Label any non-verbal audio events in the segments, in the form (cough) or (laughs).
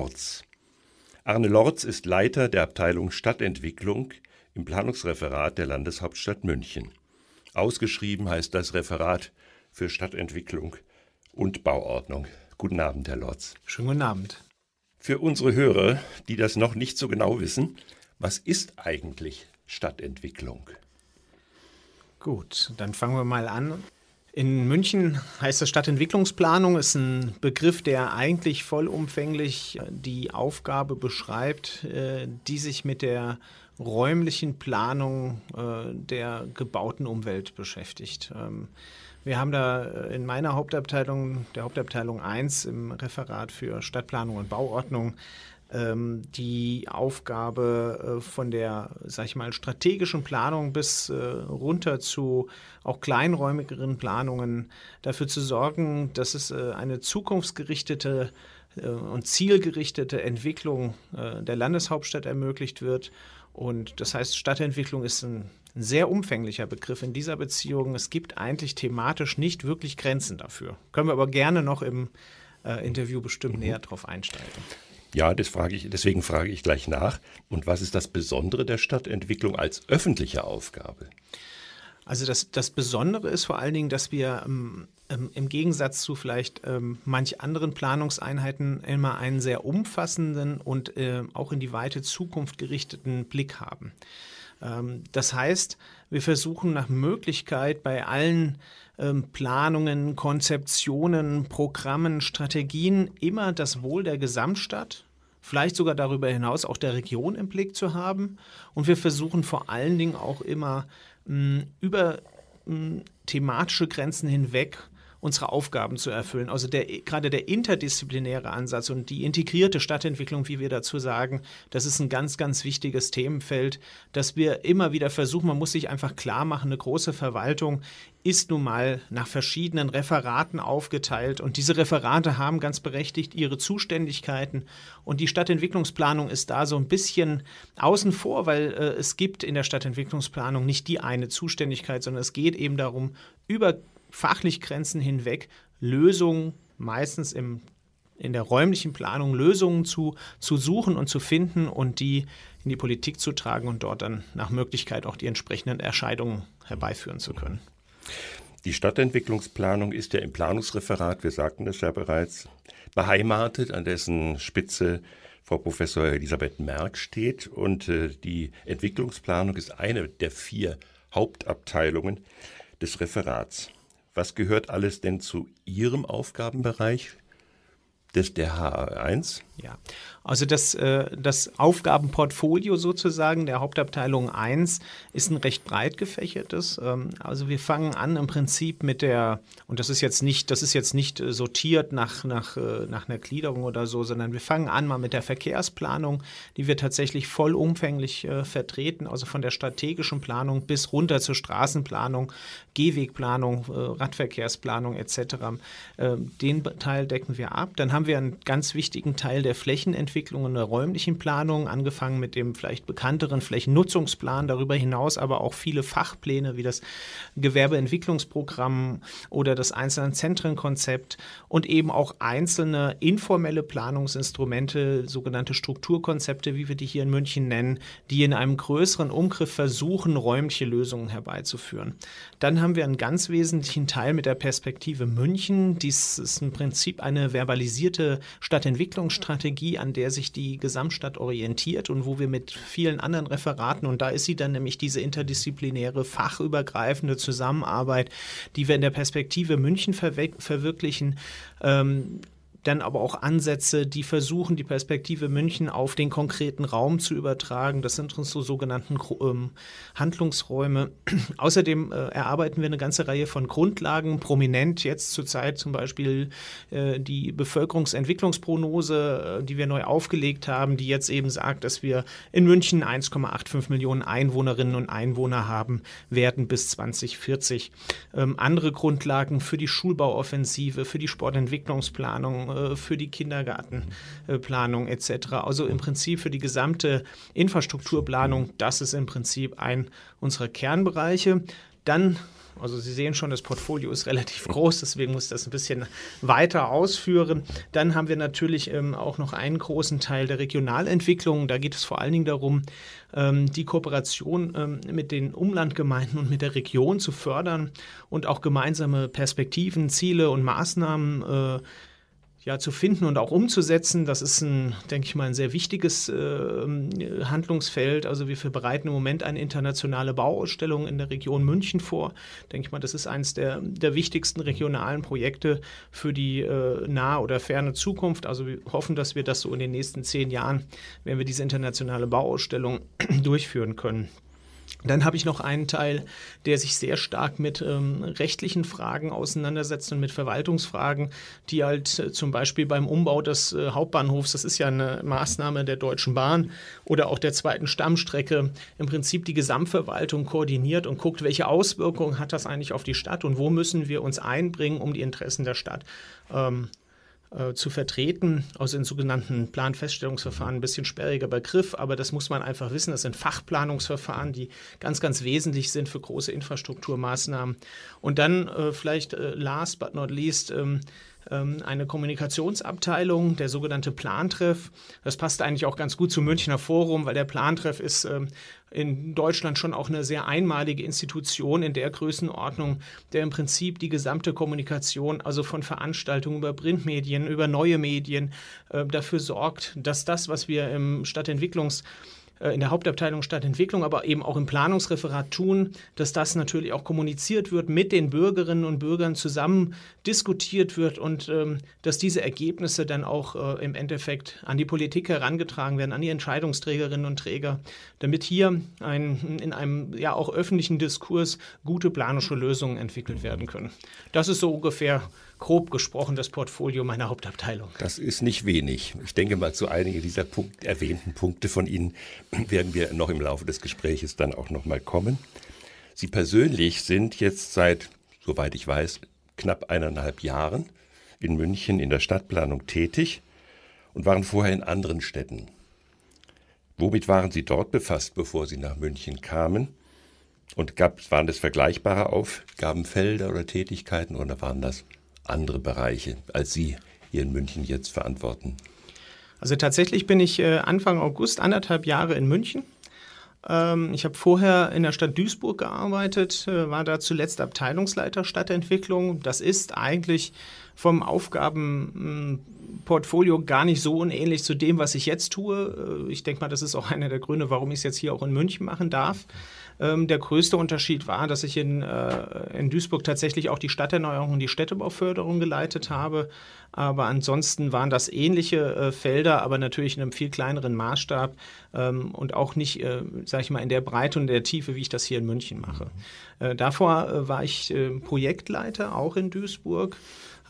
Lorz. Arne Lorz ist Leiter der Abteilung Stadtentwicklung im Planungsreferat der Landeshauptstadt München. Ausgeschrieben heißt das Referat für Stadtentwicklung und Bauordnung. Guten Abend, Herr Lorz. Schönen guten Abend. Für unsere Hörer, die das noch nicht so genau wissen, was ist eigentlich Stadtentwicklung? Gut, dann fangen wir mal an. In München heißt das Stadtentwicklungsplanung, ist ein Begriff, der eigentlich vollumfänglich die Aufgabe beschreibt, äh, die sich mit der räumlichen Planung äh, der gebauten Umwelt beschäftigt. Ähm, wir haben da äh, in meiner Hauptabteilung, der Hauptabteilung 1 im Referat für Stadtplanung und Bauordnung, ähm, die Aufgabe äh, von der, sag ich mal, strategischen Planung bis äh, runter zu auch kleinräumigeren Planungen dafür zu sorgen, dass es äh, eine zukunftsgerichtete äh, und zielgerichtete Entwicklung äh, der Landeshauptstadt ermöglicht wird. Und das heißt, Stadtentwicklung ist ein ein sehr umfänglicher Begriff in dieser Beziehung. Es gibt eigentlich thematisch nicht wirklich Grenzen dafür. Können wir aber gerne noch im äh, Interview bestimmt mhm. näher drauf einsteigen. Ja, frage ich, deswegen frage ich gleich nach. Und was ist das Besondere der Stadtentwicklung als öffentliche Aufgabe? Also das, das Besondere ist vor allen Dingen, dass wir ähm, ähm, im Gegensatz zu vielleicht ähm, manch anderen Planungseinheiten immer einen sehr umfassenden und äh, auch in die weite Zukunft gerichteten Blick haben. Ähm, das heißt, wir versuchen nach Möglichkeit bei allen ähm, Planungen, Konzeptionen, Programmen, Strategien immer das Wohl der Gesamtstadt, vielleicht sogar darüber hinaus auch der Region im Blick zu haben. Und wir versuchen vor allen Dingen auch immer mh, über mh, thematische Grenzen hinweg unsere Aufgaben zu erfüllen. Also der, gerade der interdisziplinäre Ansatz und die integrierte Stadtentwicklung, wie wir dazu sagen, das ist ein ganz, ganz wichtiges Themenfeld, dass wir immer wieder versuchen, man muss sich einfach klar machen, eine große Verwaltung ist nun mal nach verschiedenen Referaten aufgeteilt und diese Referate haben ganz berechtigt ihre Zuständigkeiten und die Stadtentwicklungsplanung ist da so ein bisschen außen vor, weil äh, es gibt in der Stadtentwicklungsplanung nicht die eine Zuständigkeit, sondern es geht eben darum, über fachlich Grenzen hinweg Lösungen, meistens im, in der räumlichen Planung, Lösungen zu, zu suchen und zu finden und die in die Politik zu tragen und dort dann nach Möglichkeit auch die entsprechenden Erscheidungen herbeiführen zu können. Die Stadtentwicklungsplanung ist ja im Planungsreferat, wir sagten das ja bereits, beheimatet, an dessen Spitze Frau Professor Elisabeth Merck steht. Und äh, die Entwicklungsplanung ist eine der vier Hauptabteilungen des Referats. Was gehört alles denn zu Ihrem Aufgabenbereich? des der HR1? Ja, also das, äh, das Aufgabenportfolio sozusagen der Hauptabteilung 1 ist ein recht breit gefächertes. Ähm, also wir fangen an im Prinzip mit der, und das ist jetzt nicht, das ist jetzt nicht äh, sortiert nach, nach, äh, nach einer Gliederung oder so, sondern wir fangen an mal mit der Verkehrsplanung, die wir tatsächlich vollumfänglich vertreten, also von der strategischen Planung bis runter zur Straßenplanung, Gehwegplanung, äh, Radverkehrsplanung etc. Ähm, den Teil decken wir ab. Dann haben wir einen ganz wichtigen Teil der Flächenentwicklung Entwicklung und der räumlichen Planung, angefangen mit dem vielleicht bekannteren Flächennutzungsplan, darüber hinaus aber auch viele Fachpläne wie das Gewerbeentwicklungsprogramm oder das einzelne Zentrenkonzept und eben auch einzelne informelle Planungsinstrumente, sogenannte Strukturkonzepte, wie wir die hier in München nennen, die in einem größeren Umgriff versuchen, räumliche Lösungen herbeizuführen. Dann haben wir einen ganz wesentlichen Teil mit der Perspektive München. Dies ist im Prinzip eine verbalisierte Stadtentwicklungsstrategie, an der der sich die Gesamtstadt orientiert und wo wir mit vielen anderen Referaten, und da ist sie dann nämlich diese interdisziplinäre, fachübergreifende Zusammenarbeit, die wir in der Perspektive München verwirklichen, ähm, dann aber auch Ansätze, die versuchen, die Perspektive München auf den konkreten Raum zu übertragen. Das sind unsere sogenannten ähm, Handlungsräume. (clears throat) Außerdem äh, erarbeiten wir eine ganze Reihe von Grundlagen. Prominent jetzt zurzeit zum Beispiel äh, die Bevölkerungsentwicklungsprognose, äh, die wir neu aufgelegt haben, die jetzt eben sagt, dass wir in München 1,85 Millionen Einwohnerinnen und Einwohner haben werden bis 2040. Ähm, andere Grundlagen für die Schulbauoffensive, für die Sportentwicklungsplanung, äh, für die Kindergartenplanung etc. Also im Prinzip für die gesamte Infrastrukturplanung. Das ist im Prinzip ein unserer Kernbereiche. Dann Also Sie sehen schon, das Portfolio ist relativ groß, deswegen muss ich das ein bisschen weiter ausführen. Dann haben wir natürlich ähm, auch noch einen großen Teil der Regionalentwicklung. Da geht es vor allen Dingen darum, ähm, die Kooperation ähm, mit den Umlandgemeinden und mit der Region zu fördern und auch gemeinsame Perspektiven, Ziele und Maßnahmen äh, ja, zu finden und auch umzusetzen. Das ist ein, denke ich mal, ein sehr wichtiges äh, Handlungsfeld. Also wir bereiten im Moment eine internationale Bauausstellung in der Region München vor. Denke ich mal, das ist eines der, der wichtigsten regionalen Projekte für die äh, nahe oder ferne Zukunft. Also wir hoffen, dass wir das so in den nächsten zehn Jahren, wenn wir diese internationale Bauausstellung (clears throat) durchführen können. Dann habe ich noch einen Teil, der sich sehr stark mit ähm, rechtlichen Fragen auseinandersetzt und mit Verwaltungsfragen, die halt äh, zum Beispiel beim Umbau des äh, Hauptbahnhofs, das ist ja eine Maßnahme der Deutschen Bahn oder auch der zweiten Stammstrecke, im Prinzip die Gesamtverwaltung koordiniert und guckt, welche Auswirkungen hat das eigentlich auf die Stadt und wo müssen wir uns einbringen, um die Interessen der Stadt ähm, äh, zu vertreten, aus den sogenannten Planfeststellungsverfahren. Ein bisschen sperriger Begriff, aber das muss man einfach wissen. Das sind Fachplanungsverfahren, die ganz, ganz wesentlich sind für große Infrastrukturmaßnahmen. Und dann äh, vielleicht äh, last but not least ähm, eine Kommunikationsabteilung, der sogenannte Plantreff. Das passt eigentlich auch ganz gut zum Münchner Forum, weil der Plantreff ist ähm, in Deutschland schon auch eine sehr einmalige Institution in der Größenordnung, der im Prinzip die gesamte Kommunikation, also von Veranstaltungen über Printmedien, über neue Medien, äh, dafür sorgt, dass das, was wir im Stadtentwicklungs in der Hauptabteilung Stadtentwicklung, aber eben auch im Planungsreferat tun, dass das natürlich auch kommuniziert wird, mit den Bürgerinnen und Bürgern zusammen diskutiert wird und ähm, dass diese Ergebnisse dann auch äh, im Endeffekt an die Politik herangetragen werden, an die Entscheidungsträgerinnen und Träger, damit hier ein, in einem ja auch öffentlichen Diskurs gute planische Lösungen entwickelt werden können. Das ist so ungefähr grob gesprochen das Portfolio meiner Hauptabteilung. Das ist nicht wenig. Ich denke mal, zu einigen dieser Punkt, erwähnten Punkte von Ihnen (clears throat) werden wir noch im Laufe des Gespräches dann auch noch mal kommen. Sie persönlich sind jetzt seit, soweit ich weiß, knapp eineinhalb Jahren in München in der Stadtplanung tätig und waren vorher in anderen Städten. Womit waren Sie dort befasst, bevor Sie nach München kamen? Und gab, waren das vergleichbare Aufgabenfelder oder Tätigkeiten oder waren das andere Bereiche, als Sie hier in München jetzt verantworten? Also tatsächlich bin ich äh, Anfang August anderthalb Jahre in München. Ähm, ich habe vorher in der Stadt Duisburg gearbeitet, äh, war da zuletzt Abteilungsleiter Stadtentwicklung. Das ist eigentlich vom Aufgabenportfolio gar nicht so unähnlich zu dem, was ich jetzt tue. Äh, ich denke mal, das ist auch einer der Gründe, warum ich es jetzt hier auch in München machen darf. Ähm, der größte Unterschied war, dass ich in, äh, in Duisburg tatsächlich auch die Stadterneuerung und die Städtebauförderung geleitet habe. Aber ansonsten waren das ähnliche äh, Felder, aber natürlich in einem viel kleineren Maßstab ähm, und auch nicht, äh, sage ich mal, in der Breite und der Tiefe, wie ich das hier in München mache. Äh, davor äh, war ich Projektleiter, auch in Duisburg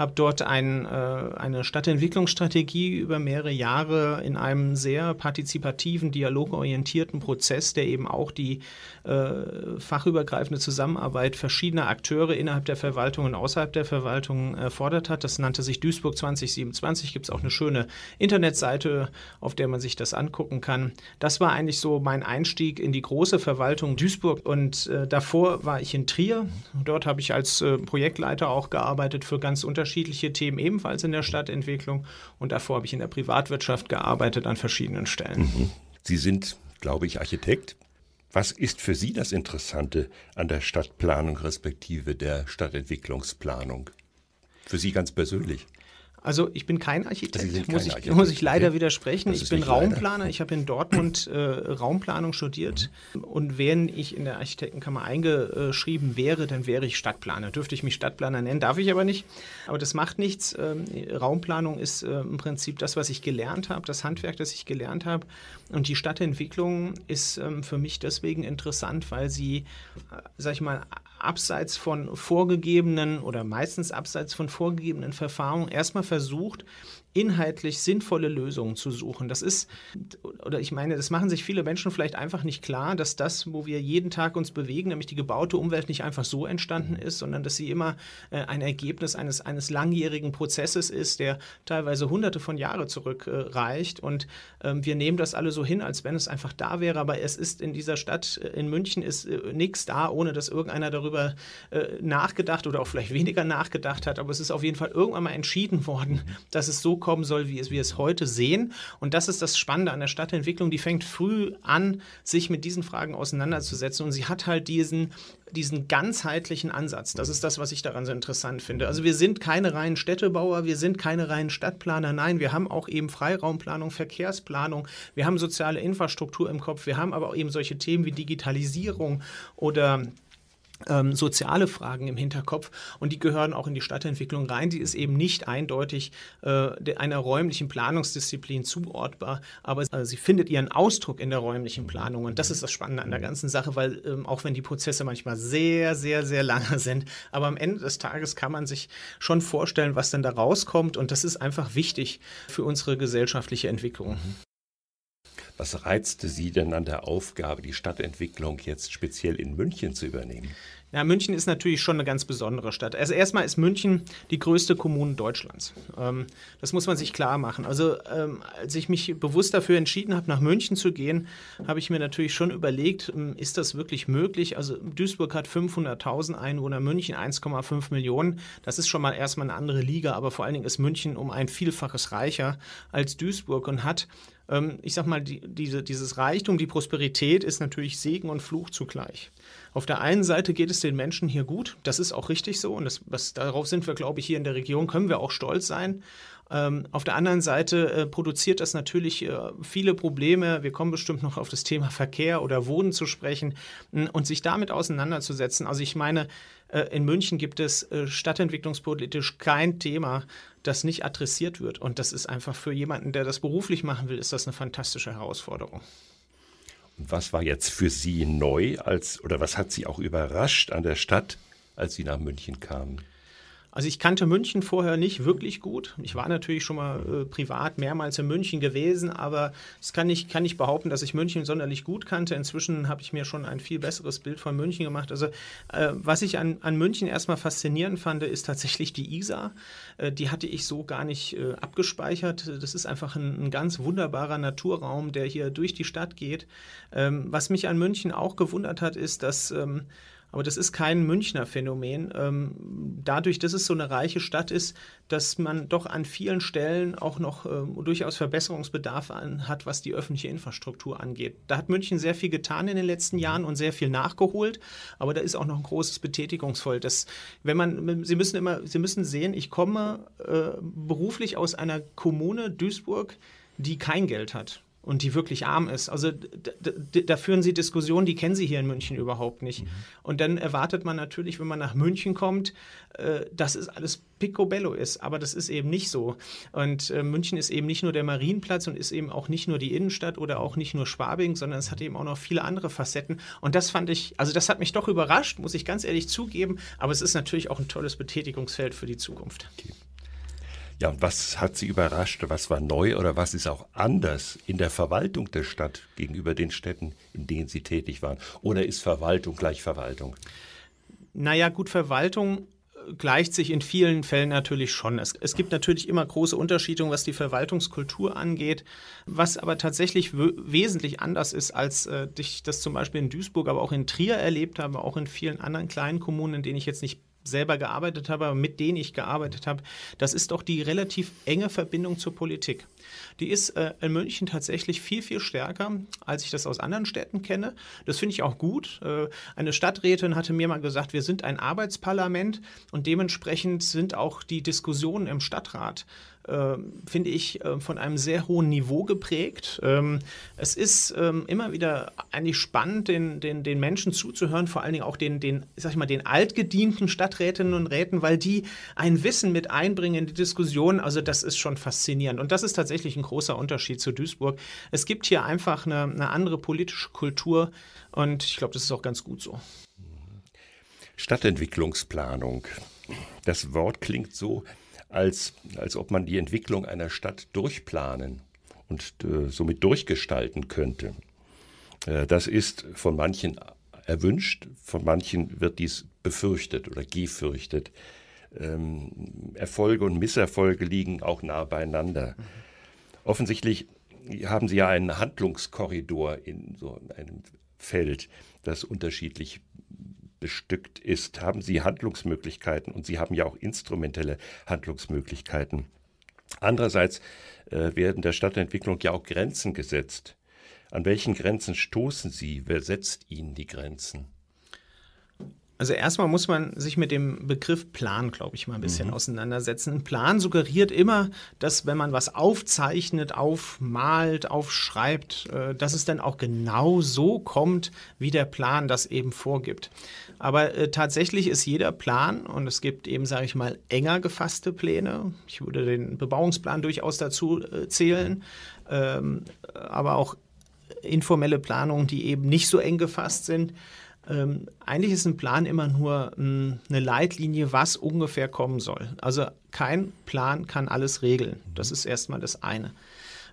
habe dort ein, äh, eine Stadtentwicklungsstrategie über mehrere Jahre in einem sehr partizipativen, dialogorientierten Prozess, der eben auch die äh, fachübergreifende Zusammenarbeit verschiedener Akteure innerhalb der Verwaltung und außerhalb der Verwaltung erfordert hat. Das nannte sich Duisburg 2027. Gibt es auch eine schöne Internetseite, auf der man sich das angucken kann. Das war eigentlich so mein Einstieg in die große Verwaltung Duisburg. Und äh, davor war ich in Trier. Dort habe ich als äh, Projektleiter auch gearbeitet für ganz unterschiedliche unterschiedliche Themen ebenfalls in der Stadtentwicklung und davor habe ich in der Privatwirtschaft gearbeitet an verschiedenen Stellen. Mhm. Sie sind, glaube ich, Architekt. Was ist für Sie das Interessante an der Stadtplanung respektive der Stadtentwicklungsplanung? Für Sie ganz persönlich? Also ich bin kein Architekt, kein muss, ich, Architekt. muss ich leider okay. widersprechen. Ich bin Raumplaner, leider. ich habe in Dortmund äh, Raumplanung studiert und wenn ich in der Architektenkammer eingeschrieben wäre, dann wäre ich Stadtplaner. Dürfte ich mich Stadtplaner nennen, darf ich aber nicht. Aber das macht nichts. Ähm, Raumplanung ist äh, im Prinzip das, was ich gelernt habe, das Handwerk, das ich gelernt habe. Und die Stadtentwicklung ist ähm, für mich deswegen interessant, weil sie, äh, sag ich mal, abseits von vorgegebenen oder meistens abseits von vorgegebenen Verfahren erstmal versucht, inhaltlich sinnvolle Lösungen zu suchen. Das ist, oder ich meine, das machen sich viele Menschen vielleicht einfach nicht klar, dass das, wo wir jeden Tag uns bewegen, nämlich die gebaute Umwelt nicht einfach so entstanden ist, sondern dass sie immer äh, ein Ergebnis eines, eines langjährigen Prozesses ist, der teilweise hunderte von Jahren zurückreicht. Äh, und ähm, wir nehmen das alle so hin, als wenn es einfach da wäre, aber es ist in dieser Stadt, äh, in München ist äh, nichts da, ohne dass irgendeiner darüber äh, nachgedacht oder auch vielleicht weniger nachgedacht hat, aber es ist auf jeden Fall irgendwann mal entschieden worden, dass es so kommen soll, wie es wir es heute sehen. Und das ist das Spannende an der Stadtentwicklung. Die fängt früh an, sich mit diesen Fragen auseinanderzusetzen. Und sie hat halt diesen, diesen ganzheitlichen Ansatz. Das ist das, was ich daran so interessant finde. Also wir sind keine reinen Städtebauer, wir sind keine reinen Stadtplaner. Nein, wir haben auch eben Freiraumplanung, Verkehrsplanung, wir haben soziale Infrastruktur im Kopf, wir haben aber auch eben solche Themen wie Digitalisierung oder ähm, soziale Fragen im Hinterkopf und die gehören auch in die Stadtentwicklung rein. Die ist eben nicht eindeutig äh, einer räumlichen Planungsdisziplin zuordbar, aber äh, sie findet ihren Ausdruck in der räumlichen Planung und das ist das Spannende an der ganzen Sache, weil ähm, auch wenn die Prozesse manchmal sehr, sehr, sehr lange sind, aber am Ende des Tages kann man sich schon vorstellen, was denn da rauskommt und das ist einfach wichtig für unsere gesellschaftliche Entwicklung. Was reizte Sie denn an der Aufgabe, die Stadtentwicklung jetzt speziell in München zu übernehmen? Ja, München ist natürlich schon eine ganz besondere Stadt. Also erstmal ist München die größte Kommune Deutschlands. Ähm, das muss man sich klar machen. Also ähm, als ich mich bewusst dafür entschieden habe, nach München zu gehen, habe ich mir natürlich schon überlegt, ähm, ist das wirklich möglich? Also Duisburg hat 500.000 Einwohner, München 1,5 Millionen. Das ist schon mal erstmal eine andere Liga, aber vor allen Dingen ist München um ein Vielfaches reicher als Duisburg und hat ähm, ich sag mal, die, diese, dieses Reichtum, die Prosperität ist natürlich Segen und Fluch zugleich. Auf der einen Seite geht es den Menschen hier gut, das ist auch richtig so und das, was, darauf sind wir, glaube ich, hier in der Region, können wir auch stolz sein. Ähm, auf der anderen Seite äh, produziert das natürlich äh, viele Probleme. Wir kommen bestimmt noch auf das Thema Verkehr oder Wohnen zu sprechen und sich damit auseinanderzusetzen. Also ich meine, äh, in München gibt es äh, stadtentwicklungspolitisch kein Thema, das nicht adressiert wird. Und das ist einfach für jemanden, der das beruflich machen will, ist das eine fantastische Herausforderung. Und was war jetzt für Sie neu als oder was hat Sie auch überrascht an der Stadt, als Sie nach München kamen? Also ich kannte München vorher nicht wirklich gut. Ich war natürlich schon mal äh, privat mehrmals in München gewesen, aber es kann nicht, kann nicht behaupten, dass ich München sonderlich gut kannte. Inzwischen habe ich mir schon ein viel besseres Bild von München gemacht. Also äh, was ich an, an München erstmal faszinierend fand, ist tatsächlich die Isar. Äh, die hatte ich so gar nicht äh, abgespeichert. Das ist einfach ein, ein, ganz wunderbarer Naturraum, der hier durch die Stadt geht. Ähm, was mich an München auch gewundert hat, ist, dass ähm, aber das ist kein Münchner Phänomen. Ähm, dadurch, dass es so eine reiche Stadt ist, dass man doch an vielen Stellen auch noch äh, durchaus Verbesserungsbedarf an, hat, was die öffentliche Infrastruktur angeht. Da hat München sehr viel getan in den letzten Jahren und sehr viel nachgeholt, aber da ist auch noch ein großes Betätigungsvoll. Das, wenn man, Sie müssen immer, Sie müssen sehen, ich komme äh, beruflich aus einer Kommune Duisburg, die kein Geld hat und die wirklich arm ist. Also da führen sie Diskussionen, die kennen sie hier in München überhaupt nicht. Mhm. Und dann erwartet man natürlich, wenn man nach München kommt, äh, dass es alles picobello ist. Aber das ist eben nicht so. Und äh, München ist eben nicht nur der Marienplatz und ist eben auch nicht nur die Innenstadt oder auch nicht nur Schwabing, sondern es hat eben auch noch viele andere Facetten. Und das fand ich, also das hat mich doch überrascht, muss ich ganz ehrlich zugeben. Aber es ist natürlich auch ein tolles Betätigungsfeld für die Zukunft. Okay. Ja, und was hat Sie überrascht? Was war neu oder was ist auch anders in der Verwaltung der Stadt gegenüber den Städten, in denen Sie tätig waren? Oder ist Verwaltung gleich Verwaltung? Naja, gut, Verwaltung äh, gleicht sich in vielen Fällen natürlich schon. Es, es, gibt natürlich immer große Unterschiede, was die Verwaltungskultur angeht, was aber tatsächlich wesentlich anders ist, als äh, ich das zum Beispiel in Duisburg, aber auch in Trier erlebt habe, auch in vielen anderen kleinen Kommunen, in denen ich jetzt nicht selber gearbeitet habe, mit denen ich gearbeitet habe, das ist doch die relativ enge Verbindung zur Politik. Die ist äh, in München tatsächlich viel, viel stärker, als ich das aus anderen Städten kenne. Das finde ich auch gut. Äh, eine Stadträtin hatte mir mal gesagt, wir sind ein Arbeitsparlament und dementsprechend sind auch die Diskussionen im Stadtrat finde ich, äh, von einem sehr hohen Niveau geprägt. Ähm, es ist ähm, immer wieder eigentlich spannend, den, den, den Menschen zuzuhören, vor allen Dingen auch den, den, sag ich mal, den altgedienten Stadträtinnen und Räten, weil die ein Wissen mit einbringen in die Diskussion. Also das ist schon faszinierend. Und das ist tatsächlich ein großer Unterschied zu Duisburg. Es gibt hier einfach eine, eine andere politische Kultur und ich glaube, das ist auch ganz gut so. Stadtentwicklungsplanung. Das Wort klingt so, als, als ob man die Entwicklung einer Stadt durchplanen und äh, somit durchgestalten könnte. Äh, das ist von manchen erwünscht, von manchen wird dies befürchtet oder gefürchtet. Ähm, Erfolge und Misserfolge liegen auch nah beieinander. Mhm. Offensichtlich haben Sie ja einen Handlungskorridor in so einem Feld, das unterschiedlich bestückt ist, haben Sie Handlungsmöglichkeiten und Sie haben ja auch instrumentelle Handlungsmöglichkeiten. Andererseits äh, werden der Stadtentwicklung ja auch Grenzen gesetzt. An welchen Grenzen stoßen Sie? Wer setzt Ihnen die Grenzen? Also erstmal muss man sich mit dem Begriff Plan, glaube ich, mal ein bisschen mhm. auseinandersetzen. Ein Plan suggeriert immer, dass wenn man was aufzeichnet, aufmalt, aufschreibt, äh, dass es dann auch genau so kommt, wie der Plan das eben vorgibt. Aber äh, tatsächlich ist jeder Plan, und es gibt eben, sage ich mal, enger gefasste Pläne. Ich würde den Bebauungsplan durchaus dazu äh, zählen, ähm, aber auch informelle Planungen, die eben nicht so eng gefasst sind. Ähm, eigentlich ist ein Plan immer nur ähm, eine Leitlinie, was ungefähr kommen soll. Also kein Plan kann alles regeln. Das ist erstmal das eine.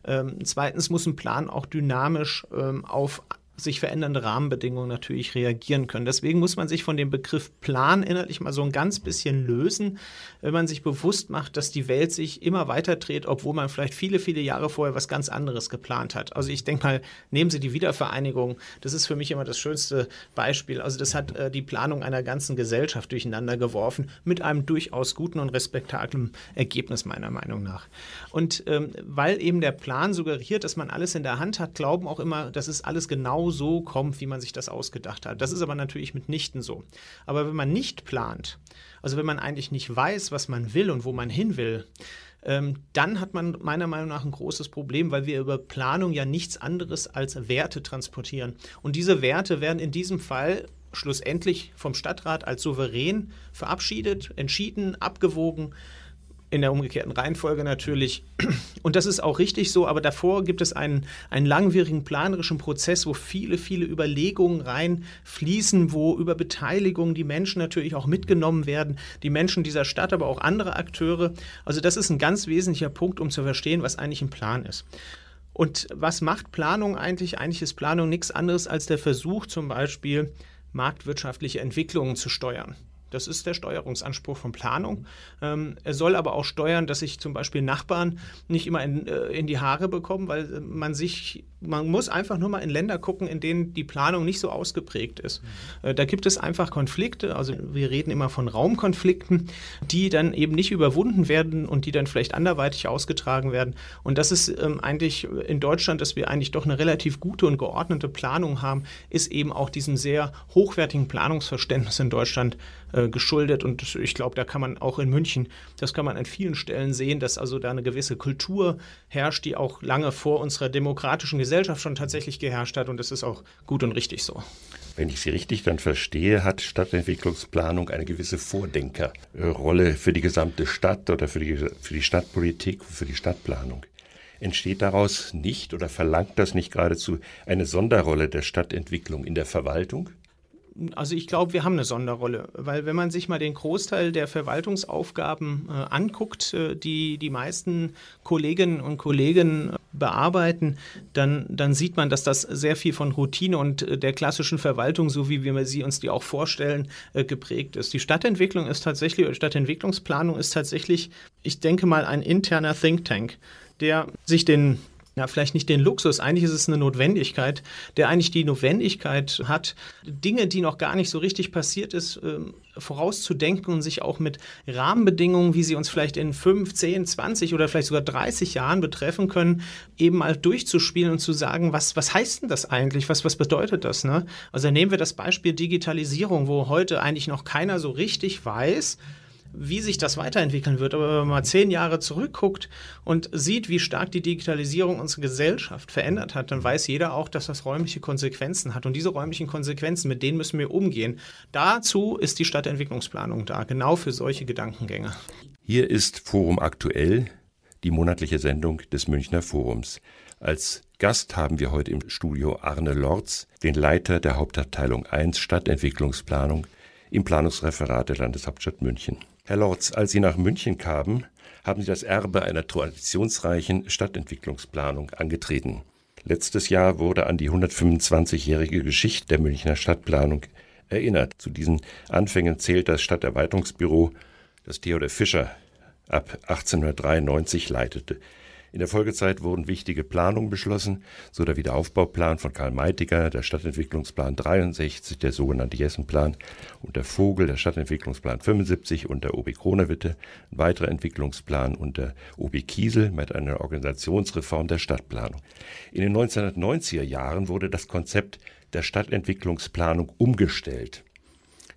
Ähm, zweitens muss ein Plan auch dynamisch ähm, auf sich verändernde Rahmenbedingungen natürlich reagieren können. Deswegen muss man sich von dem Begriff Plan innerlich mal so ein ganz bisschen lösen, wenn man sich bewusst macht, dass die Welt sich immer weiter dreht, obwohl man vielleicht viele, viele Jahre vorher was ganz anderes geplant hat. Also ich denke mal, nehmen Sie die Wiedervereinigung, das ist für mich immer das schönste Beispiel. Also das hat äh, die Planung einer ganzen Gesellschaft durcheinander geworfen, mit einem durchaus guten und respektablen Ergebnis meiner Meinung nach. Und ähm, weil eben der Plan suggeriert, dass man alles in der Hand hat, glauben auch immer, das ist alles genau so kommt, wie man sich das ausgedacht hat. Das ist aber natürlich mitnichten so. Aber wenn man nicht plant, also wenn man eigentlich nicht weiß, was man will und wo man hin will, ähm, dann hat man meiner Meinung nach ein großes Problem, weil wir über Planung ja nichts anderes als Werte transportieren. Und diese Werte werden in diesem Fall schlussendlich vom Stadtrat als souverän verabschiedet, entschieden, abgewogen in der umgekehrten Reihenfolge natürlich. Und das ist auch richtig so, aber davor gibt es einen, einen langwierigen planerischen Prozess, wo viele, viele Überlegungen reinfließen, wo über Beteiligung die Menschen natürlich auch mitgenommen werden, die Menschen dieser Stadt, aber auch andere Akteure. Also das ist ein ganz wesentlicher Punkt, um zu verstehen, was eigentlich ein Plan ist. Und was macht Planung eigentlich? Eigentlich ist Planung nichts anderes als der Versuch, zum Beispiel marktwirtschaftliche Entwicklungen zu steuern. Das ist der Steuerungsanspruch von Planung. Ähm, er soll aber auch steuern, dass sich zum Beispiel Nachbarn nicht immer in, äh, in die Haare bekommen, weil man sich, man muss einfach nur mal in Länder gucken, in denen die Planung nicht so ausgeprägt ist. Mhm. Äh, da gibt es einfach Konflikte, also wir reden immer von Raumkonflikten, die dann eben nicht überwunden werden und die dann vielleicht anderweitig ausgetragen werden. Und das ist ähm, eigentlich in Deutschland, dass wir eigentlich doch eine relativ gute und geordnete Planung haben, ist eben auch diesem sehr hochwertigen Planungsverständnis in Deutschland äh, geschuldet. Und ich glaube, da kann man auch in München, das kann man an vielen Stellen sehen, dass also da eine gewisse Kultur herrscht, die auch lange vor unserer demokratischen Gesellschaft schon tatsächlich geherrscht hat. Und das ist auch gut und richtig so. Wenn ich Sie richtig dann verstehe, hat Stadtentwicklungsplanung eine gewisse Vordenkerrolle für die gesamte Stadt oder für die, für die Stadtpolitik, für die Stadtplanung. Entsteht daraus nicht oder verlangt das nicht geradezu eine Sonderrolle der Stadtentwicklung in der Verwaltung? Also ich glaube, wir haben eine Sonderrolle, weil wenn man sich mal den Großteil der Verwaltungsaufgaben äh, anguckt, äh, die die meisten Kolleginnen und Kollegen äh, bearbeiten, dann, dann sieht man, dass das sehr viel von Routine und äh, der klassischen Verwaltung, so wie wir sie uns die auch vorstellen, äh, geprägt ist. Die Stadtentwicklung ist tatsächlich, oder Stadtentwicklungsplanung ist tatsächlich, ich denke mal, ein interner Think Tank, der sich den ja, vielleicht nicht den Luxus, eigentlich ist es eine Notwendigkeit, der eigentlich die Notwendigkeit hat, Dinge, die noch gar nicht so richtig passiert ist, ähm, vorauszudenken und sich auch mit Rahmenbedingungen, wie sie uns vielleicht in 5, 10, 20 oder vielleicht sogar 30 Jahren betreffen können, eben mal durchzuspielen und zu sagen, was, was heißt denn das eigentlich? Was, was bedeutet das? Ne? Also nehmen wir das Beispiel Digitalisierung, wo heute eigentlich noch keiner so richtig weiß, wie sich das weiterentwickeln wird. Aber wenn man mal zehn Jahre zurückguckt und sieht, wie stark die Digitalisierung unsere Gesellschaft verändert hat, dann weiß jeder auch, dass das räumliche Konsequenzen hat. Und diese räumlichen Konsequenzen, mit denen müssen wir umgehen. Dazu ist die Stadtentwicklungsplanung da, genau für solche Gedankengänge. Hier ist Forum aktuell, die monatliche Sendung des Münchner Forums. Als Gast haben wir heute im Studio Arne Lorz, den Leiter der Hauptabteilung 1 Stadtentwicklungsplanung im Planungsreferat der Landeshauptstadt München. Herr Lorz, als Sie nach München kamen, haben Sie das Erbe einer traditionsreichen Stadtentwicklungsplanung angetreten. Letztes Jahr wurde an die 125-jährige Geschichte der Münchner Stadtplanung erinnert. Zu diesen Anfängen zählt das Stadterweiterungsbüro, das Theodor Fischer ab 1893 leitete. In der Folgezeit wurden wichtige Planungen beschlossen, so der Wiederaufbauplan von Karl Meitiger, der Stadtentwicklungsplan 63, der sogenannte Jessenplan und der Vogel, der Stadtentwicklungsplan 75 und der OB Kronewitte, ein weiterer Entwicklungsplan und der OB Kiesel mit einer Organisationsreform der Stadtplanung. In den 1990er Jahren wurde das Konzept der Stadtentwicklungsplanung umgestellt.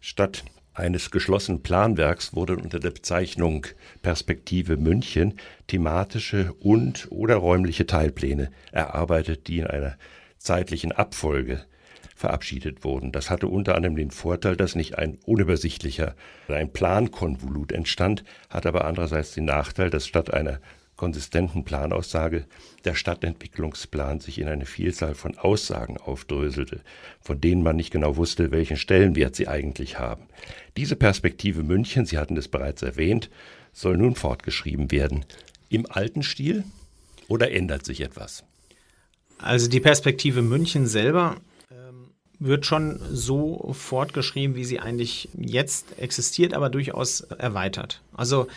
Statt eines geschlossenen Planwerks wurden unter der Bezeichnung Perspektive München thematische und oder räumliche Teilpläne erarbeitet, die in einer zeitlichen Abfolge verabschiedet wurden. Das hatte unter anderem den Vorteil, dass nicht ein unübersichtlicher ein Plankonvolut entstand, hat aber andererseits den Nachteil, dass statt einer konsistenten Planaussage der Stadtentwicklungsplan sich in eine Vielzahl von Aussagen aufdröselte, von denen man nicht genau wusste, welchen Stellenwert sie eigentlich haben. Diese Perspektive München, Sie hatten es bereits erwähnt, soll nun fortgeschrieben werden. Im alten Stil oder ändert sich etwas? Also die Perspektive München selber ähm, wird schon so fortgeschrieben, wie sie eigentlich jetzt existiert, aber durchaus erweitert. Also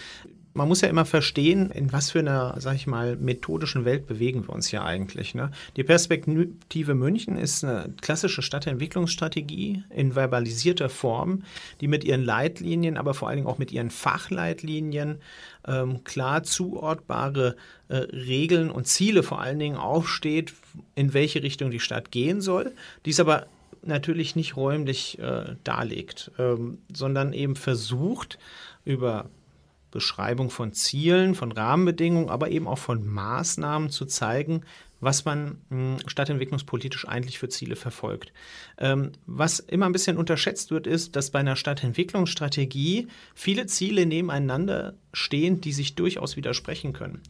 man muss ja immer verstehen, in was für einer, sag ich mal, methodischen Welt bewegen wir uns hier eigentlich. Ne? Die Perspektive München ist eine klassische Stadtentwicklungsstrategie in verbalisierter Form, die mit ihren Leitlinien, aber vor allen Dingen auch mit ihren Fachleitlinien ähm, klar zuortbare äh, Regeln und Ziele vor allen Dingen aufsteht, in welche Richtung die Stadt gehen soll. Dies aber natürlich nicht räumlich äh, darlegt, ähm, sondern eben versucht, über Beschreibung von Zielen, von Rahmenbedingungen, aber eben auch von Maßnahmen zu zeigen, was man hm, stadtentwicklungspolitisch eigentlich für Ziele verfolgt. Ähm, was immer ein bisschen unterschätzt wird, ist, dass bei einer Stadtentwicklungsstrategie viele Ziele nebeneinander stehen, die sich durchaus widersprechen können.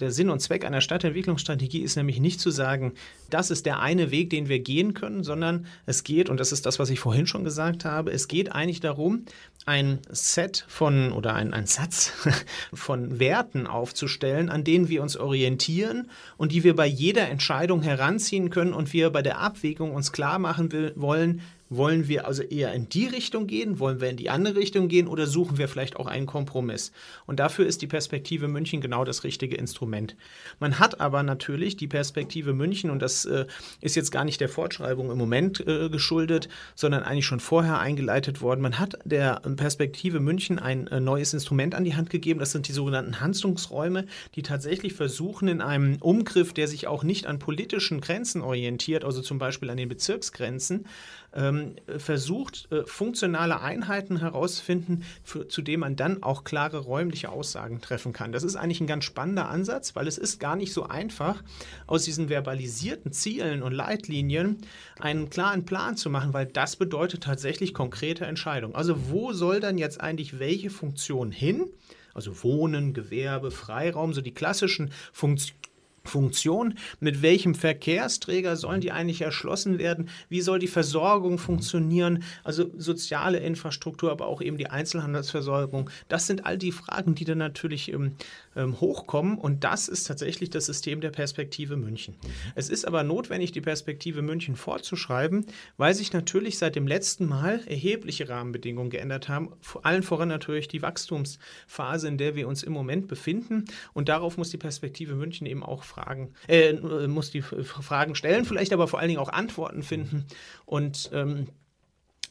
Der Sinn und Zweck einer Stadtentwicklungsstrategie ist nämlich nicht zu sagen, das ist der eine Weg, den wir gehen können, sondern es geht, und das ist das, was ich vorhin schon gesagt habe, es geht eigentlich darum, ein Set von oder ein, ein Satz (laughs) von Werten aufzustellen, an denen wir uns orientieren und die wir bei jeder Entscheidung heranziehen können und wir bei der Abwägung uns klar machen will, wollen, wollen wir also eher in die Richtung gehen? Wollen wir in die andere Richtung gehen? Oder suchen wir vielleicht auch einen Kompromiss? Und dafür ist die Perspektive München genau das richtige Instrument. Man hat aber natürlich die Perspektive München, und das äh, ist jetzt gar nicht der Fortschreibung im Moment äh, geschuldet, sondern eigentlich schon vorher eingeleitet worden. Man hat der Perspektive München ein äh, neues Instrument an die Hand gegeben. Das sind die sogenannten Handlungsräume, die tatsächlich versuchen, in einem Umgriff, der sich auch nicht an politischen Grenzen orientiert, also zum Beispiel an den Bezirksgrenzen, ähm, versucht, äh, funktionale Einheiten herauszufinden, für, zu denen man dann auch klare räumliche Aussagen treffen kann. Das ist eigentlich ein ganz spannender Ansatz, weil es ist gar nicht so einfach, aus diesen verbalisierten Zielen und Leitlinien einen klaren Plan zu machen, weil das bedeutet tatsächlich konkrete Entscheidungen. Also wo soll dann jetzt eigentlich welche Funktion hin? Also Wohnen, Gewerbe, Freiraum, so die klassischen Funktionen Funktion, mit welchem Verkehrsträger sollen die eigentlich erschlossen werden, wie soll die Versorgung funktionieren, also soziale Infrastruktur, aber auch eben die Einzelhandelsversorgung. Das sind all die Fragen, die dann natürlich ähm, ähm, hochkommen. Und das ist tatsächlich das System der Perspektive München. Es ist aber notwendig, die Perspektive München fortzuschreiben, weil sich natürlich seit dem letzten Mal erhebliche Rahmenbedingungen geändert haben, vor allen voran natürlich die Wachstumsphase, in der wir uns im Moment befinden. Und darauf muss die Perspektive München eben auch Fragen, äh, muss die Fragen stellen, vielleicht aber vor allen Dingen auch Antworten finden. Und ähm,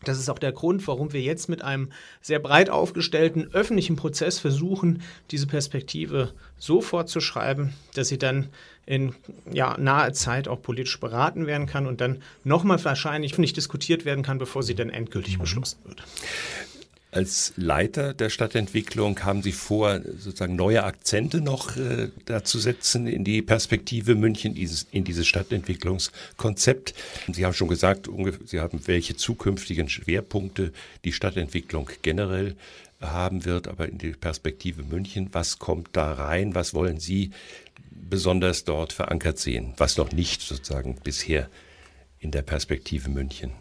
das ist auch der Grund, warum wir jetzt mit einem sehr breit aufgestellten öffentlichen Prozess versuchen, diese Perspektive so fortzuschreiben, dass sie dann in ja, naher Zeit auch politisch beraten werden kann und dann nochmal wahrscheinlich nicht diskutiert werden kann, bevor sie dann endgültig mhm. beschlossen wird. Als Leiter der Stadtentwicklung haben Sie vor, sozusagen neue Akzente noch äh, dazu setzen in die Perspektive München, dieses, in dieses Stadtentwicklungskonzept. Sie haben schon gesagt, Sie haben welche zukünftigen Schwerpunkte die Stadtentwicklung generell haben wird, aber in die Perspektive München, was kommt da rein? Was wollen Sie besonders dort verankert sehen, was noch nicht sozusagen bisher in der Perspektive München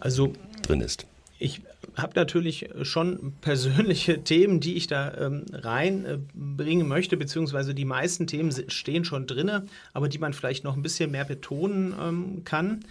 also, drin ist? Ich habe natürlich schon persönliche (laughs) Themen, die ich da ähm, reinbringen möchte, beziehungsweise die meisten Themen stehen schon drin, aber die man vielleicht noch ein bisschen mehr betonen ähm, kann.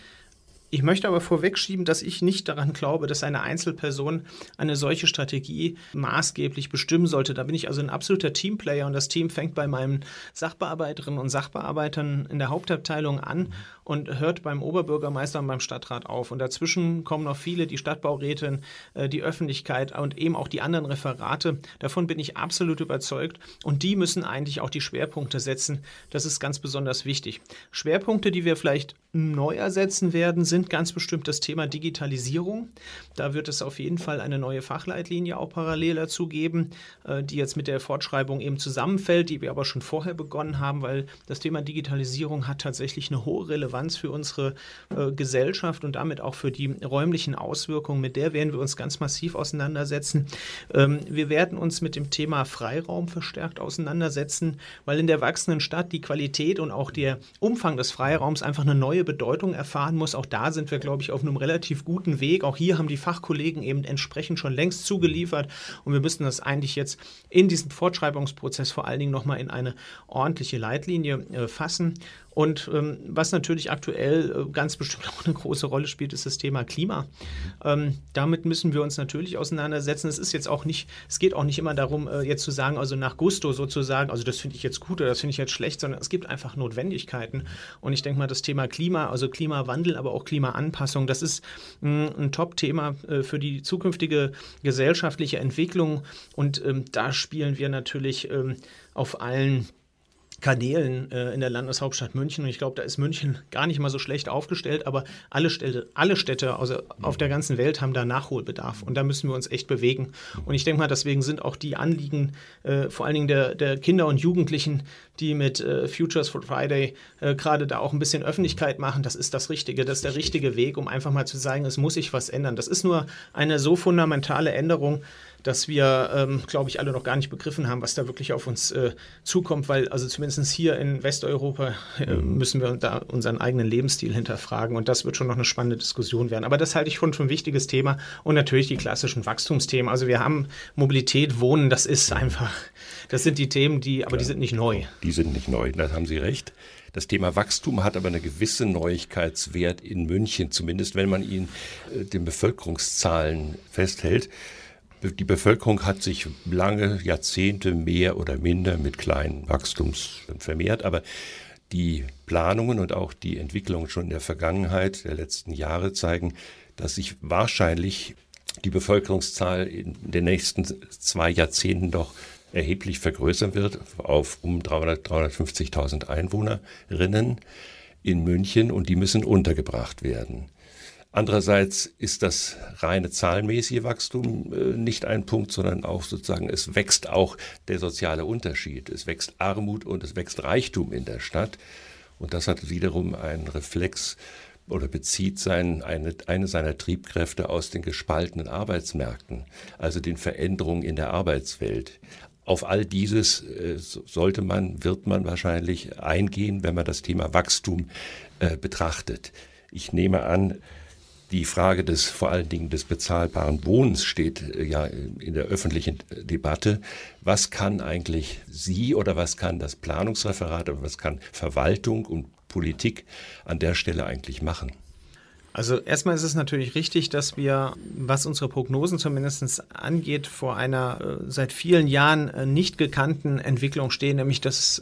Ich möchte aber vorwegschieben, dass ich nicht daran glaube, dass eine Einzelperson eine solche Strategie maßgeblich bestimmen sollte. Da bin ich also ein absoluter Teamplayer und das Team fängt bei meinen Sachbearbeiterinnen und Sachbearbeitern in der Hauptabteilung an und hört beim Oberbürgermeister und beim Stadtrat auf. Und dazwischen kommen noch viele, die Stadtbaurätin, äh, die Öffentlichkeit und eben auch die anderen Referate. Davon bin ich absolut überzeugt. Und die müssen eigentlich auch die Schwerpunkte setzen. Das ist ganz besonders wichtig. Schwerpunkte, die wir vielleicht neu ersetzen werden, sind ganz bestimmt das Thema Digitalisierung. Da wird es auf jeden Fall eine neue Fachleitlinie auch parallel dazu geben, äh, die jetzt mit der Fortschreibung eben zusammenfällt, die wir aber schon vorher begonnen haben, weil das Thema Digitalisierung hat tatsächlich eine hohe Relevanz Relevanz für unsere äh, Gesellschaft und damit auch für die räumlichen Auswirkungen. Mit der werden wir uns ganz massiv auseinandersetzen. Ähm, wir werden uns mit dem Thema Freiraum verstärkt auseinandersetzen, weil in der wachsenden Stadt die Qualität und auch der Umfang des Freiraums einfach eine neue Bedeutung erfahren muss. Auch da sind wir, glaube ich, auf einem relativ guten Weg. Auch hier haben die Fachkollegen eben entsprechend schon längst zugeliefert und wir müssen das eigentlich jetzt in diesem Fortschreibungsprozess vor allen Dingen nochmal in eine ordentliche Leitlinie äh, fassen. Und ähm, was natürlich aktuell äh, ganz bestimmt (laughs) auch eine große Rolle spielt, ist das Thema Klima. Ähm, damit müssen wir uns natürlich auseinandersetzen. Es ist jetzt auch nicht, es geht auch nicht immer darum, äh, jetzt zu sagen, also nach Gusto sozusagen, also das finde ich jetzt gut oder das finde ich jetzt schlecht, sondern es gibt einfach Notwendigkeiten. Und ich denke mal, das Thema Klima, also Klimawandel, aber auch Klimaanpassung, das ist mh, ein Top-Thema äh, für die zukünftige gesellschaftliche Entwicklung. Und ähm, da spielen wir natürlich ähm, auf allen Kanälen äh, in der Landeshauptstadt München. Und ich glaube, da ist München gar nicht mal so schlecht aufgestellt, aber alle Städte, alle Städte also auf der ganzen Welt haben da Nachholbedarf. Und da müssen wir uns echt bewegen. Und ich denke mal, deswegen sind auch die Anliegen, äh, vor allen Dingen der, der, Kinder und Jugendlichen, die mit äh, Futures for Friday äh, gerade da auch ein bisschen Öffentlichkeit machen, das ist das Richtige. Das ist der richtige Weg, um einfach mal zu sagen, es muss sich was ändern. Das ist nur eine so fundamentale Änderung, dass wir, ähm, glaube ich, alle noch gar nicht begriffen haben, was da wirklich auf uns äh, zukommt, weil also zumindest hier in Westeuropa äh, mhm. müssen wir da unseren eigenen Lebensstil hinterfragen und das wird schon noch eine spannende Diskussion werden. Aber das halte ich schon für ein wichtiges Thema und natürlich die klassischen Wachstumsthemen. Also wir haben Mobilität, Wohnen, das ist einfach, das sind die Themen, die, aber Klar. die sind nicht neu. Die sind nicht neu, da haben Sie recht. Das Thema Wachstum hat aber eine gewisse Neuigkeitswert in München, zumindest wenn man ihn äh, den Bevölkerungszahlen festhält. Die Bevölkerung hat sich lange Jahrzehnte mehr oder minder mit kleinen Wachstums vermehrt, aber die Planungen und auch die Entwicklungen schon in der Vergangenheit der letzten Jahre zeigen, dass sich wahrscheinlich die Bevölkerungszahl in den nächsten zwei Jahrzehnten doch erheblich vergrößern wird auf um 300, 350.000 Einwohnerinnen in München und die müssen untergebracht werden. Andererseits ist das reine zahlenmäßige Wachstum äh, nicht ein Punkt, sondern auch sozusagen, es wächst auch der soziale Unterschied. Es wächst Armut und es wächst Reichtum in der Stadt. Und das hat wiederum einen Reflex oder bezieht sein, eine, eine seiner Triebkräfte aus den gespaltenen Arbeitsmärkten, also den Veränderungen in der Arbeitswelt. Auf all dieses äh, sollte man, wird man wahrscheinlich eingehen, wenn man das Thema Wachstum äh, betrachtet. Ich nehme an, die Frage des vor allen Dingen des bezahlbaren Wohnens steht äh, ja in der öffentlichen Debatte. Was kann eigentlich Sie oder was kann das Planungsreferat oder was kann Verwaltung und Politik an der Stelle eigentlich machen? Also erstmal ist es natürlich richtig, dass wir, was unsere Prognosen zumindest angeht, vor einer äh, seit vielen Jahren äh, nicht gekannten Entwicklung stehen, nämlich dass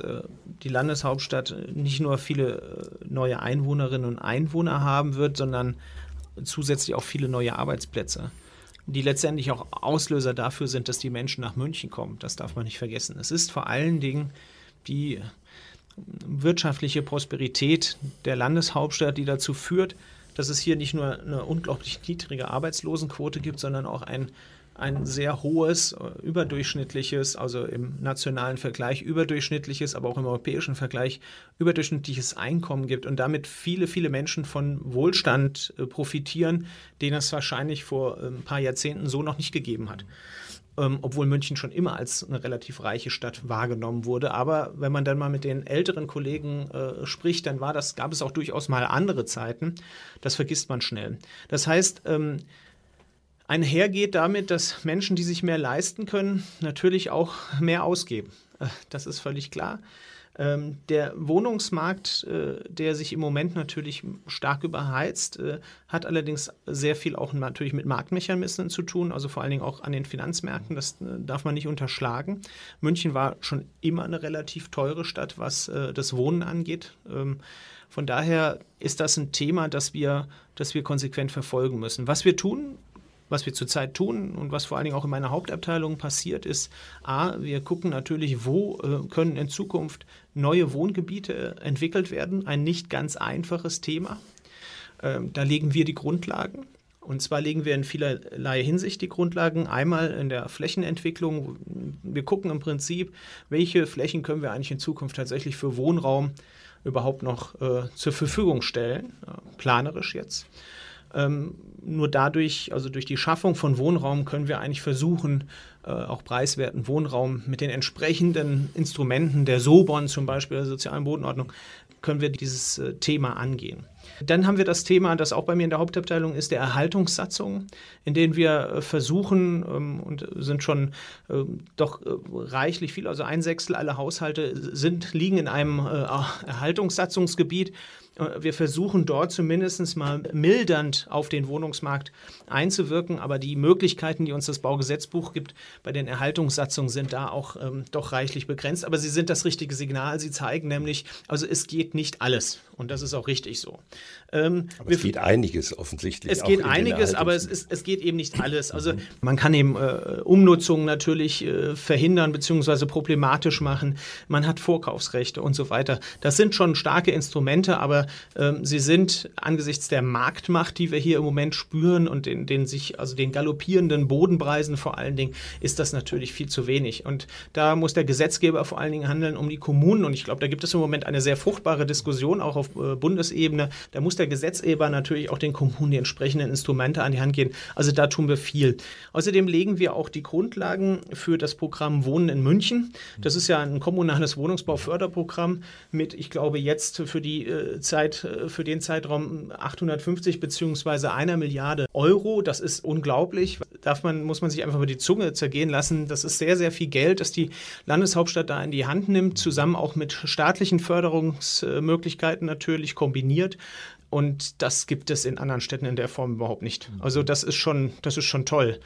die Landeshauptstadt nicht nur viele neue Einwohnerinnen und Einwohner haben wird, sondern zusätzlich auch viele neue Arbeitsplätze, die letztendlich auch Auslöser dafür sind, dass die Menschen nach München kommen. Das darf man nicht vergessen. Es ist vor allen Dingen die wirtschaftliche Prosperität der Landeshauptstadt, die dazu führt, dass es hier nicht nur eine unglaublich niedrige Arbeitslosenquote gibt, sondern auch ein ein sehr hohes, äh, überdurchschnittliches, also im nationalen Vergleich überdurchschnittliches, aber auch im europäischen Vergleich überdurchschnittliches Einkommen gibt und damit viele, viele Menschen von Wohlstand äh, profitieren, den es wahrscheinlich vor ein paar Jahrzehnten so noch nicht gegeben hat. Ähm, obwohl München schon immer als eine relativ reiche Stadt wahrgenommen wurde. Aber wenn man dann mal mit den älteren Kollegen äh, spricht, dann war das, gab es auch durchaus mal andere Zeiten. Das vergisst man schnell. Das heißt, ähm, einhergeht damit, dass Menschen, die sich mehr leisten können, natürlich auch mehr ausgeben. Äh, das ist völlig klar. Ähm, der Wohnungsmarkt, äh, der sich im Moment natürlich stark überheizt, äh, hat allerdings sehr viel auch natürlich mit Marktmechanismen zu tun, also vor allen Dingen auch an den Finanzmärkten. Das darf man nicht unterschlagen. München war schon immer eine relativ teure Stadt, was das Wohnen angeht. Ähm, von daher ist das ein Thema, das wir, das wir konsequent verfolgen müssen. Was wir tun, was wir zurzeit tun und was vor allen Dingen auch in meiner Hauptabteilung passiert, ist, a, wir gucken natürlich, wo äh, können in Zukunft neue Wohngebiete entwickelt werden. Ein nicht ganz einfaches Thema. Ähm, da legen wir die Grundlagen. Und zwar legen wir in vielerlei Hinsicht die Grundlagen. Einmal in der Flächenentwicklung. Wir gucken im Prinzip, welche Flächen können wir eigentlich in Zukunft tatsächlich für Wohnraum überhaupt noch äh, zur Verfügung stellen, äh, planerisch jetzt. Ähm, nur dadurch, also durch die Schaffung von Wohnraum, können wir eigentlich versuchen, äh, auch preiswerten Wohnraum mit den entsprechenden Instrumenten der SOBON zum Beispiel, der sozialen Bodenordnung, können wir dieses äh, Thema angehen. Dann haben wir das Thema, das auch bei mir in der Hauptabteilung ist, der Erhaltungssatzung, in denen wir äh, versuchen ähm, und sind schon ähm, doch äh, reichlich viel, also ein Sechstel aller Haushalte sind, liegen in einem äh, Erhaltungssatzungsgebiet. Wir versuchen dort zumindest mal mildernd auf den Wohnungsmarkt einzuwirken, aber die Möglichkeiten, die uns das Baugesetzbuch gibt, bei den Erhaltungssatzungen sind da auch ähm, doch reichlich begrenzt. Aber sie sind das richtige Signal. Sie zeigen nämlich, also es geht nicht alles. Und das ist auch richtig so. Ähm, aber es geht einiges offensichtlich. Es geht einiges, aber es, ist, es geht eben nicht alles. Also man kann eben äh, Umnutzungen natürlich äh, verhindern bzw. problematisch machen. Man hat Vorkaufsrechte und so weiter. Das sind schon starke Instrumente, aber ähm, sie sind angesichts der Marktmacht, die wir hier im Moment spüren und den, den sich, also den galoppierenden Bodenpreisen vor allen Dingen, ist das natürlich viel zu wenig. Und da muss der Gesetzgeber vor allen Dingen handeln um die Kommunen. Und ich glaube, da gibt es im Moment eine sehr fruchtbare Diskussion auch auf äh, Bundesebene. Da muss der Gesetzgeber natürlich auch den Kommunen die entsprechenden Instrumente an die Hand geben. Also da tun wir viel. Außerdem legen wir auch die Grundlagen für das Programm Wohnen in München. Das ist ja ein kommunales Wohnungsbauförderprogramm mit, ich glaube, jetzt für die äh, Zeit, äh, für den Zeitraum 850 bzw. einer Milliarde Euro. Das ist unglaublich. Darf man, muss man sich einfach über die Zunge zergehen lassen. Das ist sehr, sehr viel Geld, das die Landeshauptstadt da in die Hand nimmt, zusammen auch mit staatlichen Förderungsmöglichkeiten natürlich kombiniert. Und das gibt es in anderen Städten in der Form überhaupt nicht. Also das ist schon, das ist schon toll.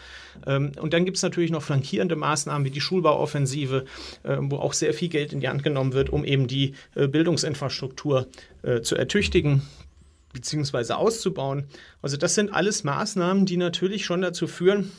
Ähm, und dann gibt es natürlich noch flankierende Maßnahmen wie die Schulbauoffensive, äh, wo auch sehr viel Geld in die Hand genommen wird, um eben die äh, Bildungsinfrastruktur äh, zu ertüchtigen bzw. auszubauen. Also das sind alles Maßnahmen, die natürlich schon dazu führen,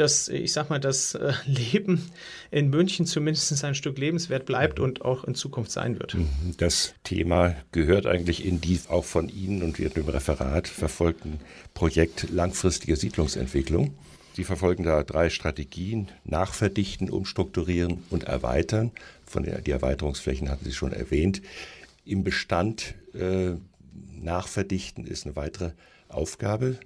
dass, ich sag mal, das äh, (laughs) Leben in München zumindest ein Stück lebenswert bleibt und auch in Zukunft sein wird. Mhm. Das Thema gehört eigentlich in die auch von Ihnen und Ihrem Referat verfolgten Projekt langfristige Siedlungsentwicklung. Sie verfolgen da drei Strategien: Nachverdichten, Umstrukturieren und Erweitern. Von der, die Erweiterungsflächen hatten Sie schon erwähnt. Im Bestand äh, Nachverdichten ist eine weitere Aufgabe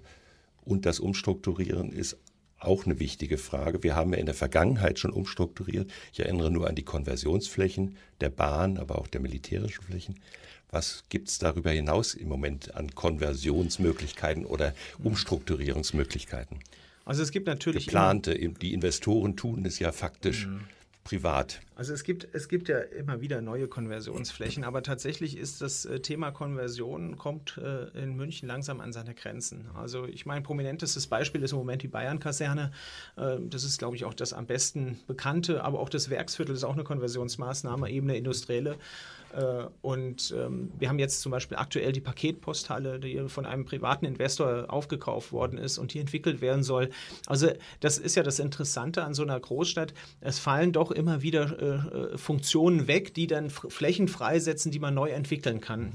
und das Umstrukturieren ist auch eine wichtige Frage. Wir haben ja in der Vergangenheit schon umstrukturiert. Ich erinnere nur an die Konversionsflächen der Bahn, aber auch der militärischen Flächen. Was gibt es darüber hinaus im Moment an Konversionsmöglichkeiten oder Umstrukturierungsmöglichkeiten? Also es gibt natürlich geplante, die Investoren tun es ja faktisch. Privat. Also es gibt, es gibt ja immer wieder neue Konversionsflächen, aber tatsächlich ist das äh, Thema Konversion kommt äh, in München langsam an seine Grenzen. Also ich meine, prominentestes Beispiel ist im Moment die Bayern-Kaserne. Äh, das ist, glaube ich, auch das am besten bekannte, aber auch das Werksviertel ist auch eine Konversionsmaßnahme, eben eine industrielle. Äh, und ähm, wir haben jetzt zum Beispiel aktuell die Paketposthalle, die von einem privaten Investor aufgekauft worden ist und die entwickelt werden soll. Also das ist ja das Interessante an so einer Großstadt. Es fallen doch immer wieder äh, Funktionen weg, die dann Flächen freisetzen, die man neu entwickeln kann.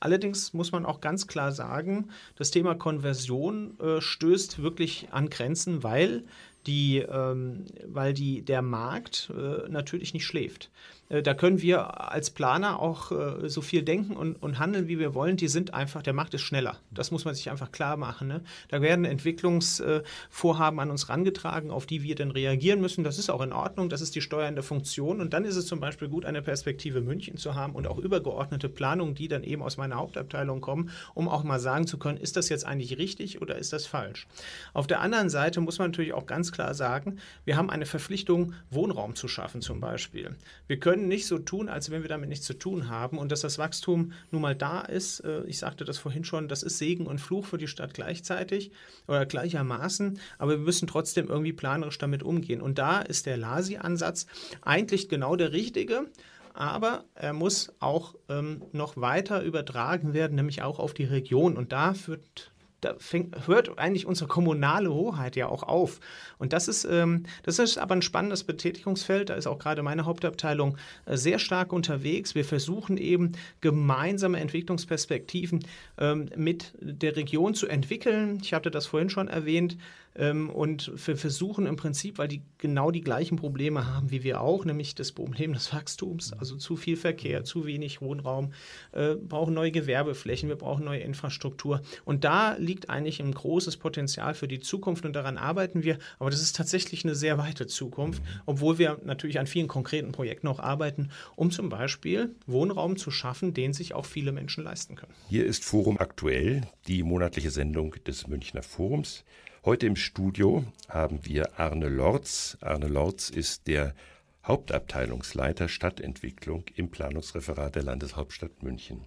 Allerdings muss man auch ganz klar sagen, das Thema Konversion äh, stößt wirklich an Grenzen, weil die, ähm, weil die, der Markt natürlich nicht schläft. Äh, da können wir als Planer auch äh, so viel denken und, und, handeln, wie wir wollen. Die sind einfach, der Markt ist schneller. Das muss man sich einfach klar machen. Ne? Da werden Entwicklungsvorhaben an uns rangetragen, auf die wir dann reagieren müssen. Das ist auch in Ordnung. Das ist die steuernde Funktion. Und dann ist es zum Beispiel gut, eine Perspektive München zu haben und auch übergeordnete Planungen, die dann eben aus meiner Hauptabteilung kommen, um auch mal sagen zu können, ist das jetzt eigentlich richtig oder ist das falsch? Auf der anderen Seite muss man natürlich auch ganz klar sagen, wir haben eine Verpflichtung, Wohnraum zu schaffen zum Beispiel. Wir können können nicht so tun, als wenn wir damit nichts zu tun haben. Und dass das Wachstum nun mal da ist, äh, ich sagte das vorhin schon, das ist Segen und Fluch für die Stadt gleichzeitig oder gleichermaßen. Aber wir müssen trotzdem irgendwie planerisch damit umgehen. Und da ist der LASI-Ansatz eigentlich genau der richtige aber er muss auch ähm, noch weiter übertragen werden, nämlich auch auf die Region. Und da wird da fängt, hört eigentlich unsere kommunale Hoheit ja auch auf. Und das ist, ähm, das ist aber ein spannendes Betätigungsfeld. Da ist auch gerade meine Hauptabteilung äh, sehr stark unterwegs. Wir versuchen eben gemeinsame Entwicklungsperspektiven ähm, mit der Region zu entwickeln. Ich hatte das vorhin schon erwähnt. Ähm, und wir versuchen im Prinzip, weil die genau die gleichen Probleme haben wie wir auch, nämlich das Problem des Wachstums, also zu viel Verkehr, zu wenig Wohnraum, äh, brauchen neue Gewerbeflächen, wir brauchen neue Infrastruktur. Und da liegt eigentlich ein großes Potenzial für die Zukunft und daran arbeiten wir. Aber das ist tatsächlich eine sehr weite Zukunft, obwohl wir natürlich an vielen konkreten Projekten auch arbeiten, um zum Beispiel Wohnraum zu schaffen, den sich auch viele Menschen leisten können. Hier ist Forum aktuell, die monatliche Sendung des Münchner Forums. Heute im Studio haben wir Arne Lorz. Arne Lorz ist der Hauptabteilungsleiter Stadtentwicklung im Planungsreferat der Landeshauptstadt München.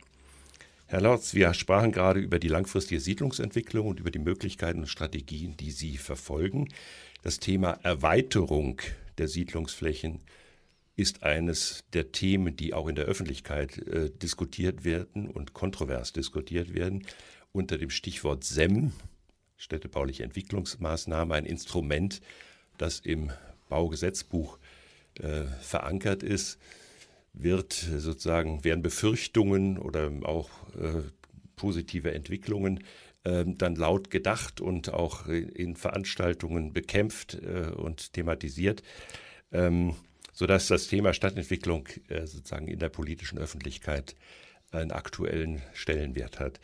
Herr Lorz, wir sprachen gerade über die langfristige Siedlungsentwicklung und über die Möglichkeiten und Strategien, die Sie verfolgen. Das Thema Erweiterung der Siedlungsflächen ist eines der Themen, die auch in der Öffentlichkeit äh, diskutiert werden und kontrovers diskutiert werden unter dem Stichwort SEM, städtebauliche Entwicklungsmaßnahme, ein Instrument, das im Baugesetzbuch äh, verankert ist, wird sozusagen, werden Befürchtungen oder auch äh, positive Entwicklungen äh, dann laut gedacht und auch in Veranstaltungen bekämpft äh, und thematisiert, ähm, sodass das Thema Stadtentwicklung äh, sozusagen in der politischen Öffentlichkeit einen aktuellen Stellenwert hat.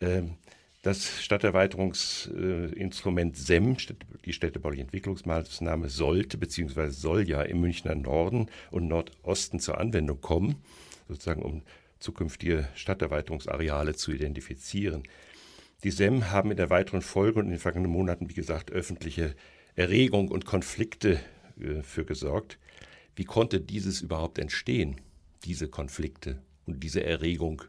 Ähm, das Stadterweiterungsinstrument SEM, die städtebauliche Entwicklungsmaßnahme, sollte bzw. soll ja im Münchner Norden und Nordosten zur Anwendung kommen, sozusagen um zukünftige Stadterweiterungsareale zu identifizieren. Die SEM haben in der weiteren Folge und in den vergangenen Monaten, wie gesagt, öffentliche Erregung und Konflikte äh, für gesorgt. Wie konnte dieses überhaupt entstehen, diese Konflikte und diese Erregung?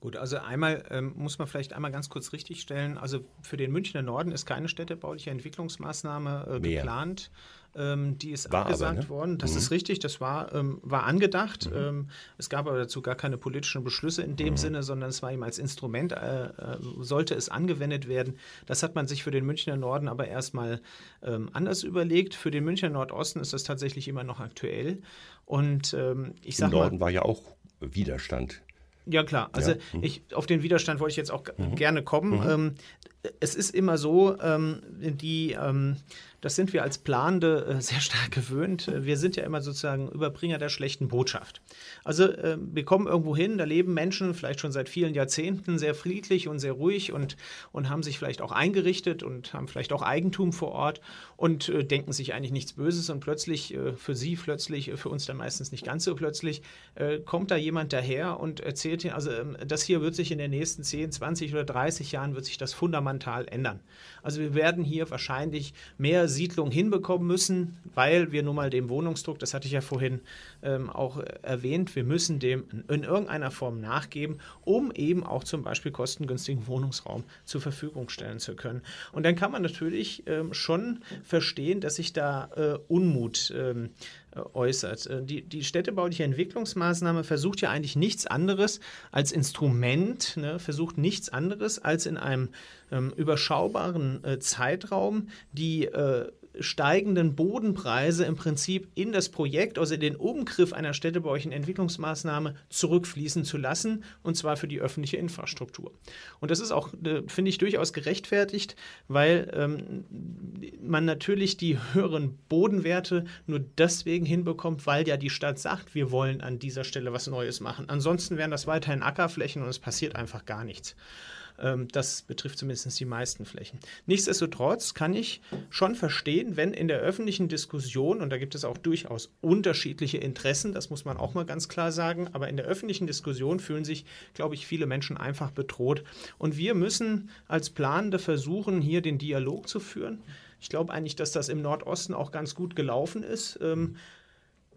Gut, also einmal ähm, muss man vielleicht einmal ganz kurz richtigstellen. Also für den Münchner Norden ist keine städtebauliche Entwicklungsmaßnahme äh, geplant. Ähm, die ist war abgesagt aber, ne? worden. Das mhm. ist richtig, das war, ähm, war angedacht. Mhm. Ähm, es gab aber dazu gar keine politischen Beschlüsse in dem mhm. Sinne, sondern es war ihm als Instrument, äh, äh, sollte es angewendet werden. Das hat man sich für den Münchner Norden aber erstmal ähm, anders überlegt. Für den Münchner Nordosten ist das tatsächlich immer noch aktuell. Und ähm, ich sage Im Norden mal, war ja auch Widerstand ja, klar. Also ja. Mhm. ich, auf den Widerstand wollte ich jetzt auch mhm. gerne kommen. Mhm. Ähm, es ist immer so, ähm, die, ähm, das sind wir als Planende äh, (laughs) sehr stark gewöhnt. Wir sind ja immer sozusagen Überbringer der schlechten Botschaft. Also äh, wir kommen irgendwo hin, da leben Menschen vielleicht schon seit vielen Jahrzehnten sehr friedlich und sehr ruhig und, und haben sich vielleicht auch eingerichtet und haben vielleicht auch Eigentum vor Ort und äh, denken sich eigentlich nichts Böses und plötzlich, äh, für sie plötzlich, äh, für uns dann meistens nicht ganz so plötzlich, äh, kommt da jemand daher und erzählt ihnen, also ähm, das hier wird sich in den nächsten 10, 20 oder 30 Jahren wird sich das fundamental ändern. Also wir werden hier wahrscheinlich mehr Siedlung hinbekommen müssen, weil wir nun mal dem Wohnungsdruck, das hatte ich ja vorhin ähm, auch erwähnt, wir müssen dem in irgendeiner Form nachgeben, um eben auch zum Beispiel kostengünstigen Wohnungsraum zur Verfügung stellen zu können. Und dann kann man natürlich ähm, schon verstehen, dass sich da äh, Unmut ähm, äh, äußert. Äh, die, die städtebauliche Entwicklungsmaßnahme versucht ja eigentlich nichts anderes als Instrument, ne, versucht nichts anderes als in einem ähm, überschaubaren äh, Zeitraum die äh, steigenden Bodenpreise im Prinzip in das Projekt, also in den Umgriff einer städtebaulichen Entwicklungsmaßnahme zurückfließen zu lassen, und zwar für die öffentliche Infrastruktur. Und das ist auch, äh, finde ich, durchaus gerechtfertigt, weil ähm, man natürlich die höheren Bodenwerte nur deswegen hinbekommt, weil ja die Stadt sagt, wir wollen an dieser Stelle was Neues machen. Ansonsten wären das weiterhin Ackerflächen und es passiert einfach gar nichts. Ähm, das betrifft zumindest die meisten Flächen. Nichtsdestotrotz kann ich schon verstehen, wenn in der öffentlichen Diskussion, und da gibt es auch durchaus unterschiedliche Interessen, das muss man auch mal ganz klar sagen, aber in der öffentlichen Diskussion fühlen sich, glaube ich, viele Menschen einfach bedroht. Und wir müssen als Planende versuchen, hier den Dialog zu führen. Ich glaube eigentlich, dass das im Nordosten auch ganz gut gelaufen ist. Ähm,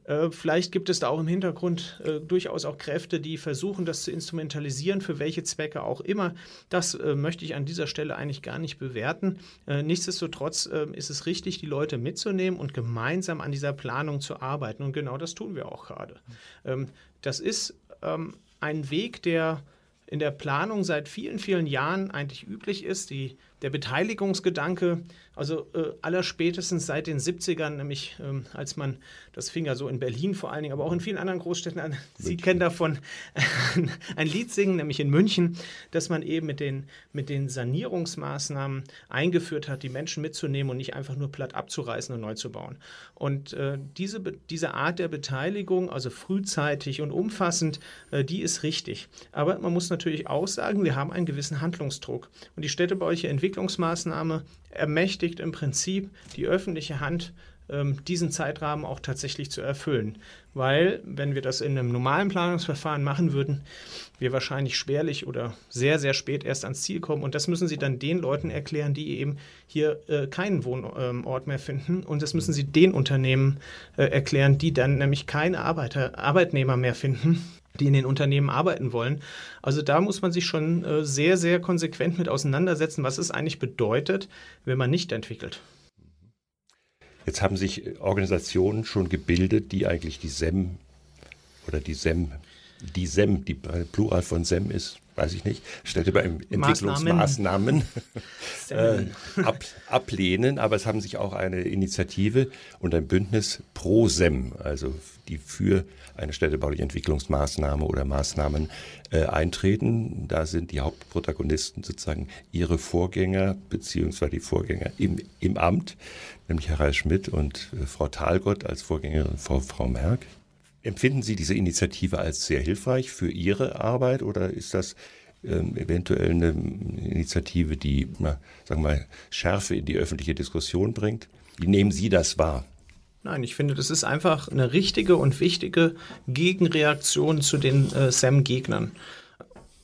äh, vielleicht gibt es da auch im Hintergrund äh, durchaus auch Kräfte, die versuchen, das zu instrumentalisieren, für welche Zwecke auch immer. Das äh, möchte ich an dieser Stelle eigentlich gar nicht bewerten. Äh, nichtsdestotrotz äh, ist es richtig, die Leute mitzunehmen und gemeinsam an dieser Planung zu arbeiten. Und genau das tun wir auch gerade. Ähm, das ist ähm, ein Weg, der in der Planung seit vielen, vielen Jahren eigentlich üblich ist. Die der Beteiligungsgedanke, also äh, allerspätestens seit den 70ern, nämlich ähm, als man, das fing ja so in Berlin vor allen Dingen, aber auch in vielen anderen Großstädten an, (laughs) Sie kennen davon (laughs) ein Lied singen, nämlich in München, dass man eben mit den, mit den Sanierungsmaßnahmen eingeführt hat, die Menschen mitzunehmen und nicht einfach nur platt abzureißen und neu zu bauen. Und äh, diese, diese Art der Beteiligung, also frühzeitig und umfassend, äh, die ist richtig. Aber man muss natürlich auch sagen, wir haben einen gewissen Handlungsdruck. Und die städtebauliche Entwicklung Entwicklungsmaßnahme ermächtigt im Prinzip die öffentliche Hand, ähm, diesen Zeitrahmen auch tatsächlich zu erfüllen. Weil, wenn wir das in einem normalen Planungsverfahren machen würden, wir wahrscheinlich schwerlich oder sehr, sehr spät erst ans Ziel kommen. Und das müssen Sie dann den Leuten erklären, die eben hier äh, keinen Wohnort mehr finden. Und das müssen Sie den Unternehmen äh, erklären, die dann nämlich keine Arbeiter, Arbeitnehmer mehr finden die in den Unternehmen arbeiten wollen. Also da muss man sich schon äh, sehr, sehr konsequent mit auseinandersetzen, was es eigentlich bedeutet, wenn man nicht entwickelt. Jetzt haben sich Organisationen schon gebildet, die eigentlich die SEM oder die SEM, die SEM, die Plural von SEM ist, weiß ich nicht, stellte bei Entwicklungsmaßnahmen (laughs) äh, ab, ablehnen, aber es haben sich auch eine Initiative und ein Bündnis pro SEM, also die für eine städtebauliche Entwicklungsmaßnahme oder Maßnahmen äh, eintreten. Da sind die Hauptprotagonisten sozusagen ihre Vorgänger beziehungsweise die Vorgänger im, im Amt, nämlich Herr Reis Schmidt und äh, Frau Thalgott als Vorgängerin Frau, Frau Merck. Empfinden Sie diese Initiative als sehr hilfreich für Ihre Arbeit oder ist das ähm, eventuell eine Initiative, die, na, sagen wir mal, Schärfe in die öffentliche Diskussion bringt? Wie nehmen Sie das wahr? Nein, ich finde, das ist einfach eine richtige und wichtige Gegenreaktion zu den äh, SAM-Gegnern.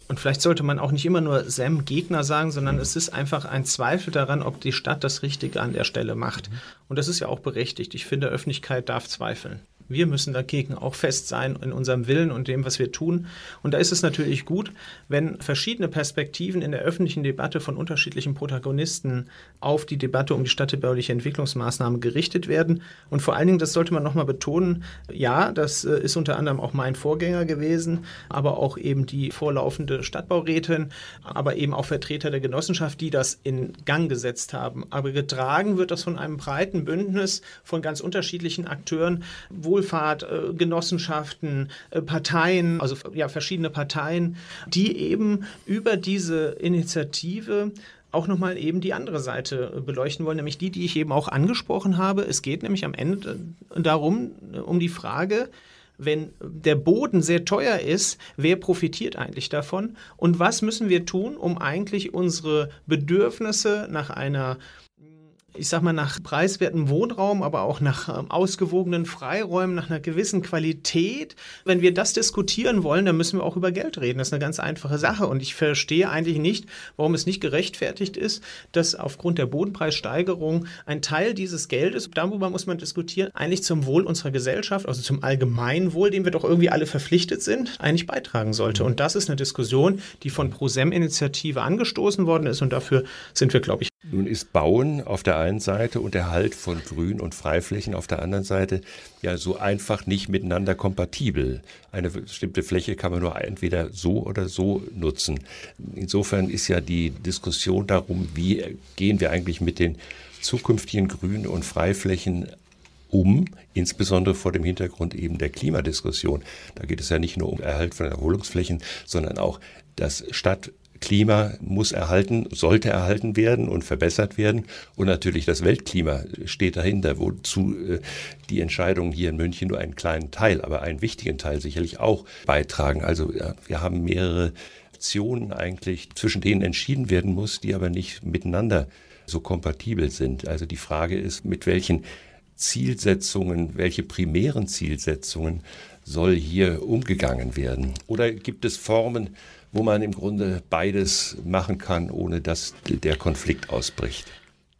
Und vielleicht sollte man auch nicht immer nur SAM-Gegner sagen, sondern es ist einfach ein Zweifel daran, ob die Stadt das Richtige an der Stelle macht. Und das ist ja auch berechtigt. Ich finde, Öffentlichkeit darf zweifeln. Wir müssen dagegen auch fest sein in unserem Willen und dem, was wir tun. Und da ist es natürlich gut, wenn verschiedene Perspektiven in der öffentlichen Debatte von unterschiedlichen Protagonisten auf die Debatte um die städtebauliche Entwicklungsmaßnahme gerichtet werden. Und vor allen Dingen, das sollte man nochmal betonen, ja, das äh, ist unter anderem auch mein Vorgänger gewesen, aber auch eben die vorlaufende Stadtbaurätin, aber eben auch Vertreter der Genossenschaft, die das in Gang gesetzt haben. Aber getragen wird das von einem breiten Bündnis von ganz unterschiedlichen Akteuren, wohl Wohlfahrt, äh, Genossenschaften, äh, Parteien, also ja, verschiedene Parteien, die eben über diese Initiative auch nochmal eben die andere Seite äh, beleuchten wollen, nämlich die, die ich eben auch angesprochen habe. Es geht nämlich am Ende darum, um die Frage, wenn der Boden sehr teuer ist, wer profitiert eigentlich davon? Und was müssen wir tun, um eigentlich unsere Bedürfnisse nach einer ich sag mal, nach preiswertem Wohnraum, aber auch nach ähm, ausgewogenen Freiräumen, nach einer gewissen Qualität. Wenn wir das diskutieren wollen, dann müssen wir auch über Geld reden. Das ist eine ganz einfache Sache. Und ich verstehe eigentlich nicht, warum es nicht gerechtfertigt ist, dass aufgrund der Bodenpreissteigerung ein Teil dieses Geldes, darüber muss man diskutieren, eigentlich zum Wohl unserer Gesellschaft, also zum Allgemeinwohl, dem wir doch irgendwie alle verpflichtet sind, eigentlich beitragen sollte. Und das ist eine Diskussion, die von ProSem-Initiative angestoßen worden ist. Und dafür sind wir, glaube ich, Nun ist Bauen auf der einen Seite und Erhalt von Grün- und Freiflächen auf der anderen Seite ja so einfach nicht miteinander kompatibel. Eine bestimmte Fläche kann man nur entweder so oder so nutzen. Insofern ist ja die Diskussion darum, wie gehen wir eigentlich mit den zukünftigen Grün- und Freiflächen um, insbesondere vor dem Hintergrund eben der Klimadiskussion. Da geht es ja nicht nur um Erhalt von Erholungsflächen, sondern auch das Stadtklima muss erhalten, sollte erhalten werden und verbessert werden. Und natürlich das Weltklima steht dahinter, wozu äh, die Entscheidungen hier in München nur einen kleinen Teil, aber einen wichtigen Teil sicherlich auch beitragen. Also wir haben mehrere Optionen eigentlich, zwischen denen entschieden werden muss, die aber nicht miteinander so kompatibel sind. Also die Frage ist, mit welchen Zielsetzungen, welche primären Zielsetzungen soll hier umgegangen werden? Oder gibt es Formen, wo man im Grunde beides machen kann, ohne dass der Konflikt ausbricht?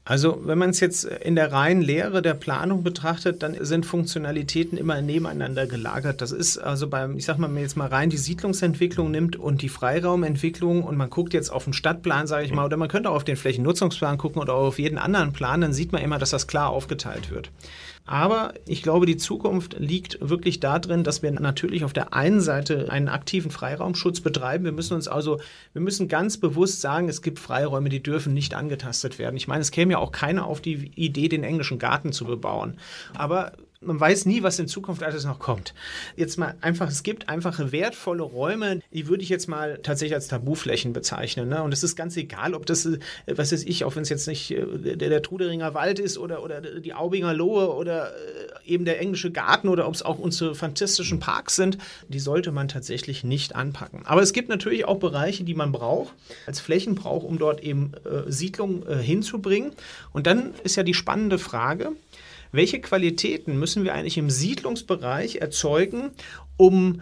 Also wenn man es jetzt in der reinen Lehre der Planung betrachtet, dann sind Funktionalitäten immer nebeneinander gelagert. Das ist also beim, ich sag mal, wenn man jetzt mal rein die Siedlungsentwicklung nimmt und die Freiraumentwicklung und man guckt jetzt auf den Stadtplan, sage ich mal, oder man könnte auch auf den Flächennutzungsplan gucken oder auf jeden anderen Plan, dann sieht man immer, dass das klar aufgeteilt wird. Aber ich glaube, die Zukunft liegt wirklich darin, dass wir natürlich auf der einen Seite einen aktiven Freiraumschutz betreiben. Wir müssen uns also, wir müssen ganz bewusst sagen, es gibt Freiräume, die dürfen nicht angetastet werden. Ich meine, es käme ja auch keiner auf die Idee, den englischen Garten zu bebauen. Aber man weiß nie, was in Zukunft alles noch kommt. Jetzt mal einfach, es gibt einfach wertvolle Räume, die würde ich jetzt mal tatsächlich als Tabuflächen bezeichnen. Ne? Und es ist ganz egal, ob das, äh, was weiß ich, auch wenn es jetzt nicht äh, der, der Truderinger Wald ist oder, oder die Aubinger Lohe oder äh, eben der englische Garten oder ob es auch unsere fantastischen Parks sind, die sollte man tatsächlich nicht anpacken. Aber es gibt natürlich auch Bereiche, die man braucht, als Flächen braucht, um dort eben äh, Siedlungen äh, hinzubringen. Und dann ist ja die spannende Frage, welche Qualitäten müssen wir eigentlich im Siedlungsbereich erzeugen, um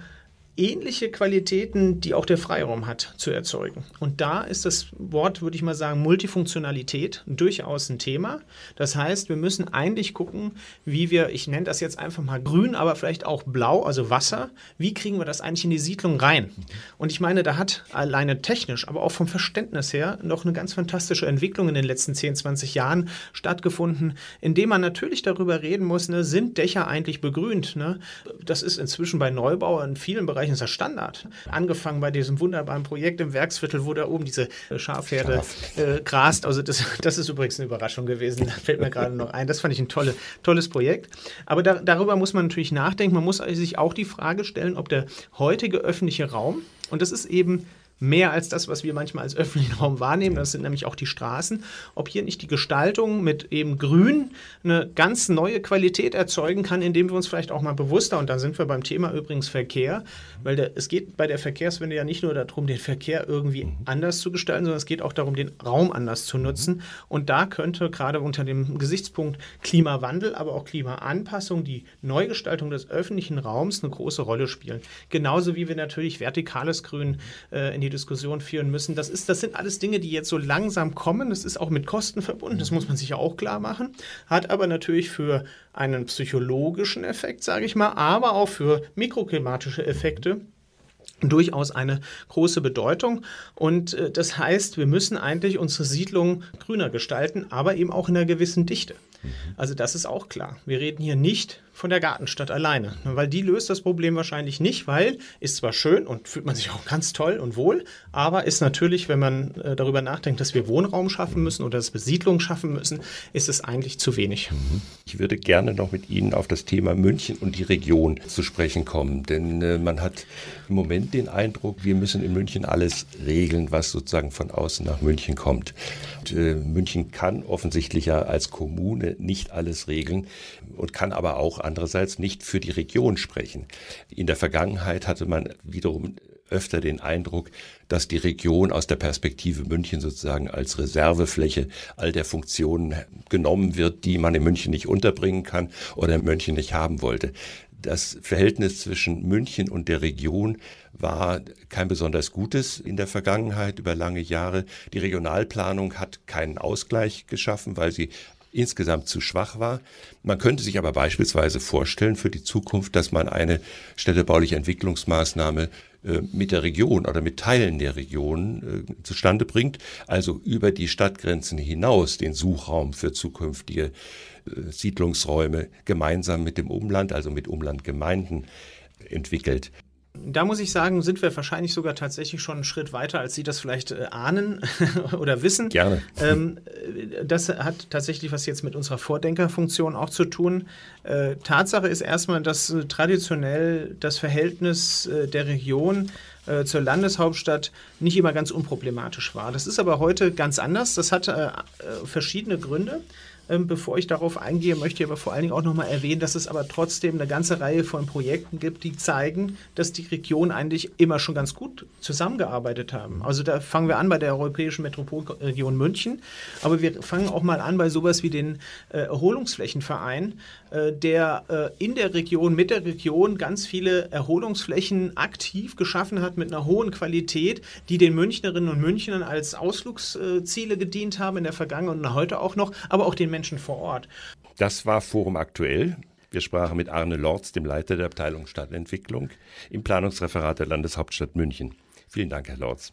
ähnliche Qualitäten, die auch der Freiraum hat, zu erzeugen. Und da ist das Wort, würde ich mal sagen, Multifunktionalität durchaus ein Thema. Das heißt, wir müssen eigentlich gucken, wie wir, ich nenne das jetzt einfach mal grün, aber vielleicht auch blau, also Wasser, wie kriegen wir das eigentlich in die Siedlung rein? Und ich meine, da hat alleine technisch, aber auch vom Verständnis her noch eine ganz fantastische Entwicklung in den letzten 10, 20 Jahren stattgefunden, indem man natürlich darüber reden muss, ne, sind Dächer eigentlich begrünt? Ne? Das ist inzwischen bei Neubau in vielen Bereichen Bereichen ist das Standard. Angefangen bei diesem wunderbaren Projekt im Werksviertel, wo da oben diese äh, Schafherde äh, grast. Also das, (laughs) das ist übrigens eine Überraschung gewesen. Da fällt mir gerade noch ein. Das fand ich ein tolle, tolles Projekt. Aber da, darüber muss man natürlich nachdenken. Man muss sich auch die Frage stellen, ob der heutige öffentliche Raum, und das ist eben mehr als das, was wir manchmal als öffentlichen Raum wahrnehmen. Das sind nämlich auch die Straßen. Ob hier nicht die Gestaltung mit eben Grün eine ganz neue Qualität erzeugen kann, indem wir uns vielleicht auch mal bewusster, und dann sind wir beim Thema übrigens Verkehr, weil der, es geht bei der Verkehrswende ja nicht nur darum, den Verkehr irgendwie mhm. anders zu gestalten, sondern es geht auch darum, den Raum anders zu nutzen. Und da könnte gerade unter dem Gesichtspunkt Klimawandel, aber auch Klimaanpassung die Neugestaltung des öffentlichen Raums eine große Rolle spielen. Genauso wie wir natürlich vertikales Grün äh, in die Diskussion führen müssen. Das, ist, das sind alles Dinge, die jetzt so langsam kommen. Das ist auch mit Kosten verbunden, das muss man sich ja auch klar machen. Hat aber natürlich für einen psychologischen Effekt, sage ich mal, aber auch für mikroklimatische Effekte durchaus eine große Bedeutung. Und äh, das heißt, wir müssen eigentlich unsere Siedlung grüner gestalten, aber eben auch in einer gewissen Dichte. Also das ist auch klar. Wir reden hier nicht von der Gartenstadt alleine, weil die löst das Problem wahrscheinlich nicht, weil ist zwar schön und fühlt man sich auch ganz toll und wohl, aber ist natürlich, wenn man äh, darüber nachdenkt, dass wir Wohnraum schaffen müssen oder dass wir Siedlungen schaffen müssen, ist es eigentlich zu wenig. Mhm. Ich würde gerne noch mit Ihnen auf das Thema München und die Region zu sprechen kommen, denn äh, man hat im Moment den Eindruck, wir müssen in München alles regeln, was sozusagen von außen nach München kommt. Und, äh, München kann offensichtlich ja als Kommune nicht alles regeln und kann aber auch andererseits nicht für die Region sprechen. In der Vergangenheit hatte man wiederum öfter den Eindruck, dass die Region aus der Perspektive München sozusagen als Reservefläche all der Funktionen genommen wird, die man in München nicht unterbringen kann oder in München nicht haben wollte. Das Verhältnis zwischen München und der Region war kein besonders gutes in der Vergangenheit über lange Jahre. Die Regionalplanung hat keinen Ausgleich geschaffen, weil sie insgesamt zu schwach war. Man könnte sich aber beispielsweise vorstellen für die Zukunft, dass man eine städtebauliche Entwicklungsmaßnahme äh, mit der Region oder mit Teilen der Region äh, zustande bringt, also über die Stadtgrenzen hinaus den Suchraum für zukünftige äh, Siedlungsräume gemeinsam mit dem Umland, also mit Umlandgemeinden entwickelt. Da muss ich sagen, sind wir wahrscheinlich sogar tatsächlich schon einen Schritt weiter, als Sie das vielleicht äh, ahnen (laughs) oder wissen. Gerne. Ähm, äh, das hat tatsächlich was jetzt mit unserer Vordenkerfunktion auch zu tun. Äh, Tatsache ist erstmal, dass äh, traditionell das Verhältnis der Region zur Landeshauptstadt nicht immer ganz unproblematisch war. Das ist aber heute ganz anders. Das hat verschiedene Gründe. Ähm, bevor ich darauf eingehe, möchte ich aber vor allen Dingen auch nochmal erwähnen, dass es aber trotzdem eine ganze Reihe von Projekten gibt, die zeigen, dass die Regionen eigentlich immer schon ganz gut zusammengearbeitet haben. Also da fangen wir an bei der Europäischen Metropolregion München, aber wir fangen auch mal an bei sowas wie den äh, Erholungsflächenverein, der äh, in der Region, mit der Region ganz viele Erholungsflächen aktiv geschaffen hat mit einer hohen Qualität, die den Münchnerinnen und Münchnern als Ausflugsziele gedient haben in der Vergangenheit und heute auch noch, aber auch den Menschen vor Ort. Das war Forum aktuell. Wir sprachen mit Arne Lorz, dem Leiter der Abteilung Stadtentwicklung, im Planungsreferat der Landeshauptstadt München. Vielen Dank, Herr Lorz.